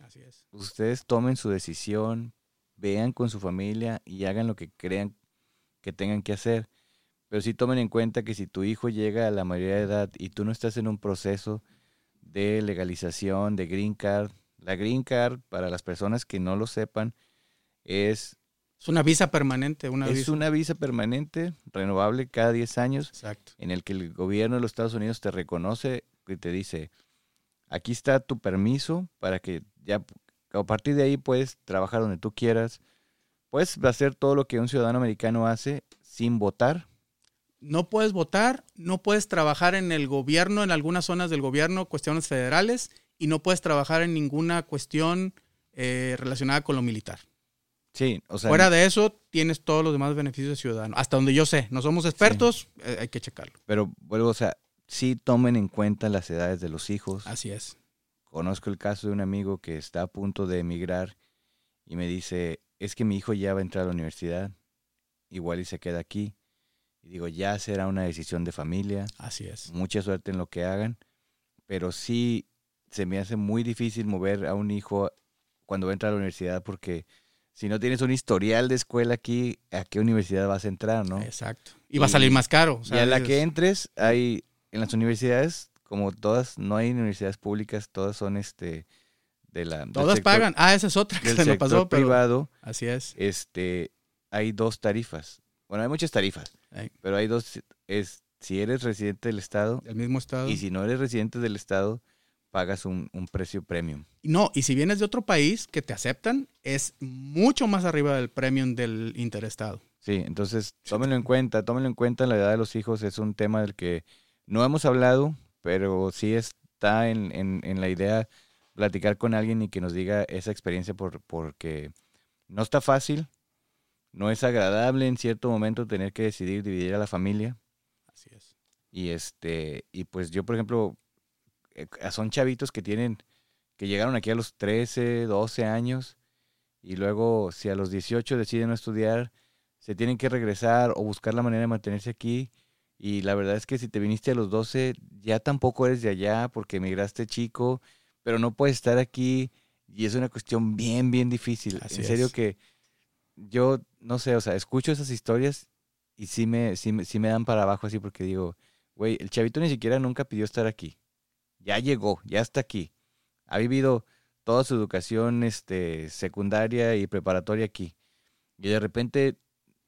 Así es. Ustedes tomen su decisión, vean con su familia y hagan lo que crean que tengan que hacer. Pero sí tomen en cuenta que si tu hijo llega a la mayoría de edad y tú no estás en un proceso de legalización, de green card, la green card, para las personas que no lo sepan, es... Es una visa permanente, una es visa. una visa permanente, renovable cada 10 años, Exacto. en el que el gobierno de los Estados Unidos te reconoce y te dice, aquí está tu permiso para que ya a partir de ahí puedes trabajar donde tú quieras, puedes hacer todo lo que un ciudadano americano hace sin votar. No puedes votar, no puedes trabajar en el gobierno, en algunas zonas del gobierno, cuestiones federales, y no puedes trabajar en ninguna cuestión eh, relacionada con lo militar. Sí, o sea, Fuera de eso, tienes todos los demás beneficios de ciudadano. Hasta donde yo sé, no somos expertos, eh, hay que checarlo. pero vuelvo, o sea, sí tomen en cuenta las edades de los hijos. Así es. Conozco el caso de un amigo que está a punto de emigrar y me dice, es que mi hijo ya va a entrar a la universidad, igual y se queda aquí. Y digo, ya será una decisión de familia, Así es. mucha suerte en lo que hagan, pero sí se me hace muy difícil mover a un hijo cuando va a entrar a la universidad porque si no tienes un historial de escuela aquí, ¿a qué universidad vas a entrar, no? Exacto. Y va a salir más caro. o y a la que entres, hay en las universidades, como todas, no hay universidades públicas, todas son este de la Todas sector- pagan. Ah, esa es otra que del se me pasó, pero privado, así es. este hay dos tarifas. Bueno, hay muchas tarifas, Pero hay dos es si eres residente del estado del mismo estado. y si no eres residente del estado, pagas un, un precio premium. No, y si vienes de otro país que te aceptan, es mucho más arriba del premium del interestado. Sí, entonces tómenlo en cuenta, tómenlo en cuenta, la edad de los hijos es un tema del que no hemos hablado, pero sí está en, en, en la idea platicar con alguien y que nos diga esa experiencia por, porque no está fácil, no es agradable en cierto momento tener que decidir dividir a la familia Así es. y este y pues yo por ejemplo eh, son chavitos que tienen que llegaron aquí a los 13, 12 años y luego si a los 18 deciden no estudiar, se tienen que regresar o buscar la manera de mantenerse aquí y la verdad es que si te viniste a los 12 ya tampoco eres de allá porque emigraste chico, pero no puedes estar aquí y es una cuestión bien bien difícil. Así en serio es. que yo no sé, o sea, escucho esas historias y sí me sí me, sí me dan para abajo así porque digo, güey, el chavito ni siquiera nunca pidió estar aquí. Ya llegó, ya está aquí. Ha vivido toda su educación este, secundaria y preparatoria aquí. Y de repente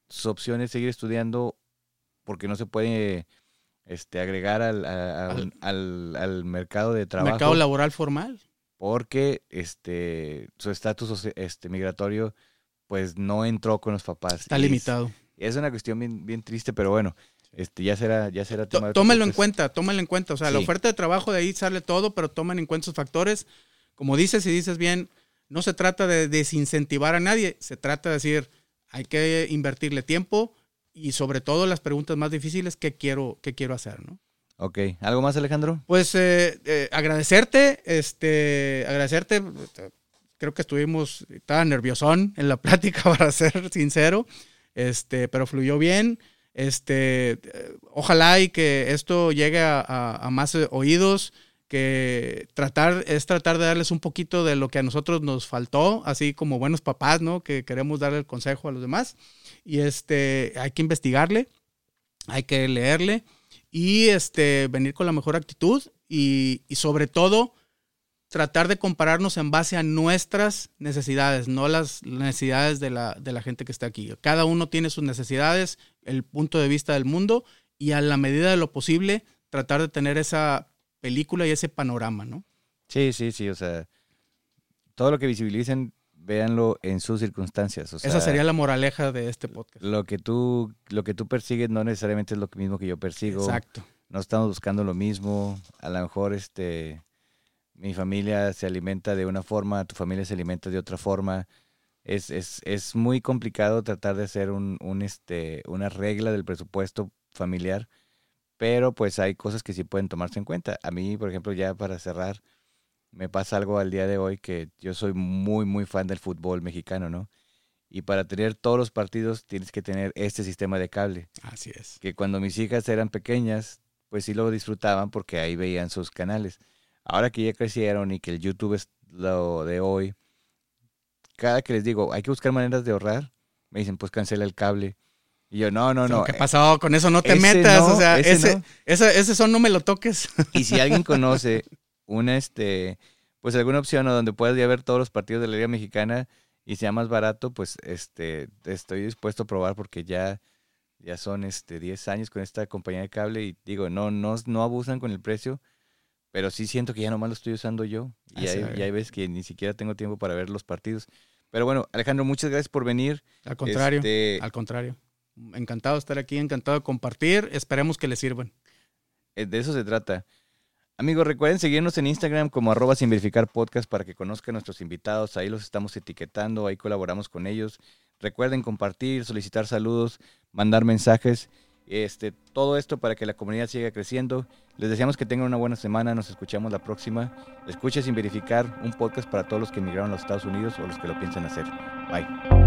su opción es seguir estudiando porque no se puede este, agregar al, a- al- al- al mercado de trabajo. Mercado laboral formal. porque este, su estatus este, migratorio pues no entró con los papás. Está Y limitado. Es, una cuestión bien, bien triste, pero bueno, este, ya será, ya será tema Tómelo en cuenta, tómelo en cuenta. O sea, la oferta de trabajo de ahí sale todo, pero tomen en cuenta esos factores. Como dices y dices bien, no se trata de desincentivar a nadie, se trata de decir, hay que invertirle tiempo y sobre todo las preguntas más difíciles, ¿qué quiero, qué quiero hacer? ¿no? Ok, ¿algo más Alejandro? Pues eh, eh, agradecerte, este, agradecerte. Creo que estuvimos, estaba nerviosón en la plática, para ser sincero, este, pero fluyó bien. Este, eh, ojalá y que esto llegue a, a- a más eh, oídos, que tratar es tratar de darles un poquito de lo que a nosotros nos faltó, así como buenos papás, ¿no? Que queremos darle el consejo a los demás. Y este, hay que investigarle, hay que leerle y este, venir con la mejor actitud y, y sobre todo tratar de compararnos en base a nuestras necesidades, no las necesidades de la, de la gente que está aquí. Cada uno tiene sus necesidades, el punto de vista del mundo y a la medida de lo posible tratar de tener esa película y ese panorama, ¿no? Sí, sí, sí, o sea, todo lo que visibilicen, véanlo en sus circunstancias. O sea, Esa sería la moraleja de este podcast. lo que tú, lo que tú persigues no necesariamente es lo mismo que yo persigo. Exacto. No estamos buscando lo mismo. A lo mejor este mi familia se alimenta de una forma, tu familia se alimenta de otra forma. Es, es, es muy complicado tratar de hacer un, un, este, una regla del presupuesto familiar, pero pues hay cosas que sí pueden tomarse en cuenta. A mí, por ejemplo, ya para cerrar, me pasa algo al día de hoy que yo soy muy, muy fan del fútbol mexicano, ¿no? Y para tener todos los partidos tienes que tener este sistema de cable Así es. que cuando mis hijas eran pequeñas, pues sí lo disfrutaban porque ahí veían sus canales. Ahora que ya crecieron y que el YouTube es lo de hoy, cada que les digo, hay que buscar maneras de ahorrar, me dicen, pues cancela el cable. Y yo, no, no, no. ¿Qué pasó? Con eso no te metas. o sea, ese, ese, ese, son no me lo toques. Y si alguien conoce una, este, pues alguna opción donde puedas ya ver todos los partidos de la Liga Mexicana y sea más barato, pues este, estoy dispuesto a probar porque ya, ya son este 10 años con esta compañía de cable y digo, no, no, no abusan con el precio, pero sí siento que ya nomás lo estoy usando yo y ya hay veces que ni siquiera tengo tiempo para ver los partidos. Pero bueno, Alejandro, muchas gracias por venir. Al contrario, este, al contrario. Encantado de estar aquí, encantado de compartir. Esperemos que les sirvan. Eh, de eso se trata. Amigos, recuerden seguirnos en Instagram como arroba sin verificar podcast para que conozcan a nuestros invitados. Ahí los estamos etiquetando, ahí colaboramos con ellos. Recuerden compartir, solicitar saludos, mandar mensajes. Este, todo esto para que la comunidad siga creciendo. Les deseamos que tengan una buena semana. Nos escuchamos la próxima. Escuche sin verificar un podcast para todos los que emigraron a los Estados Unidos o los que lo piensan hacer. Bye.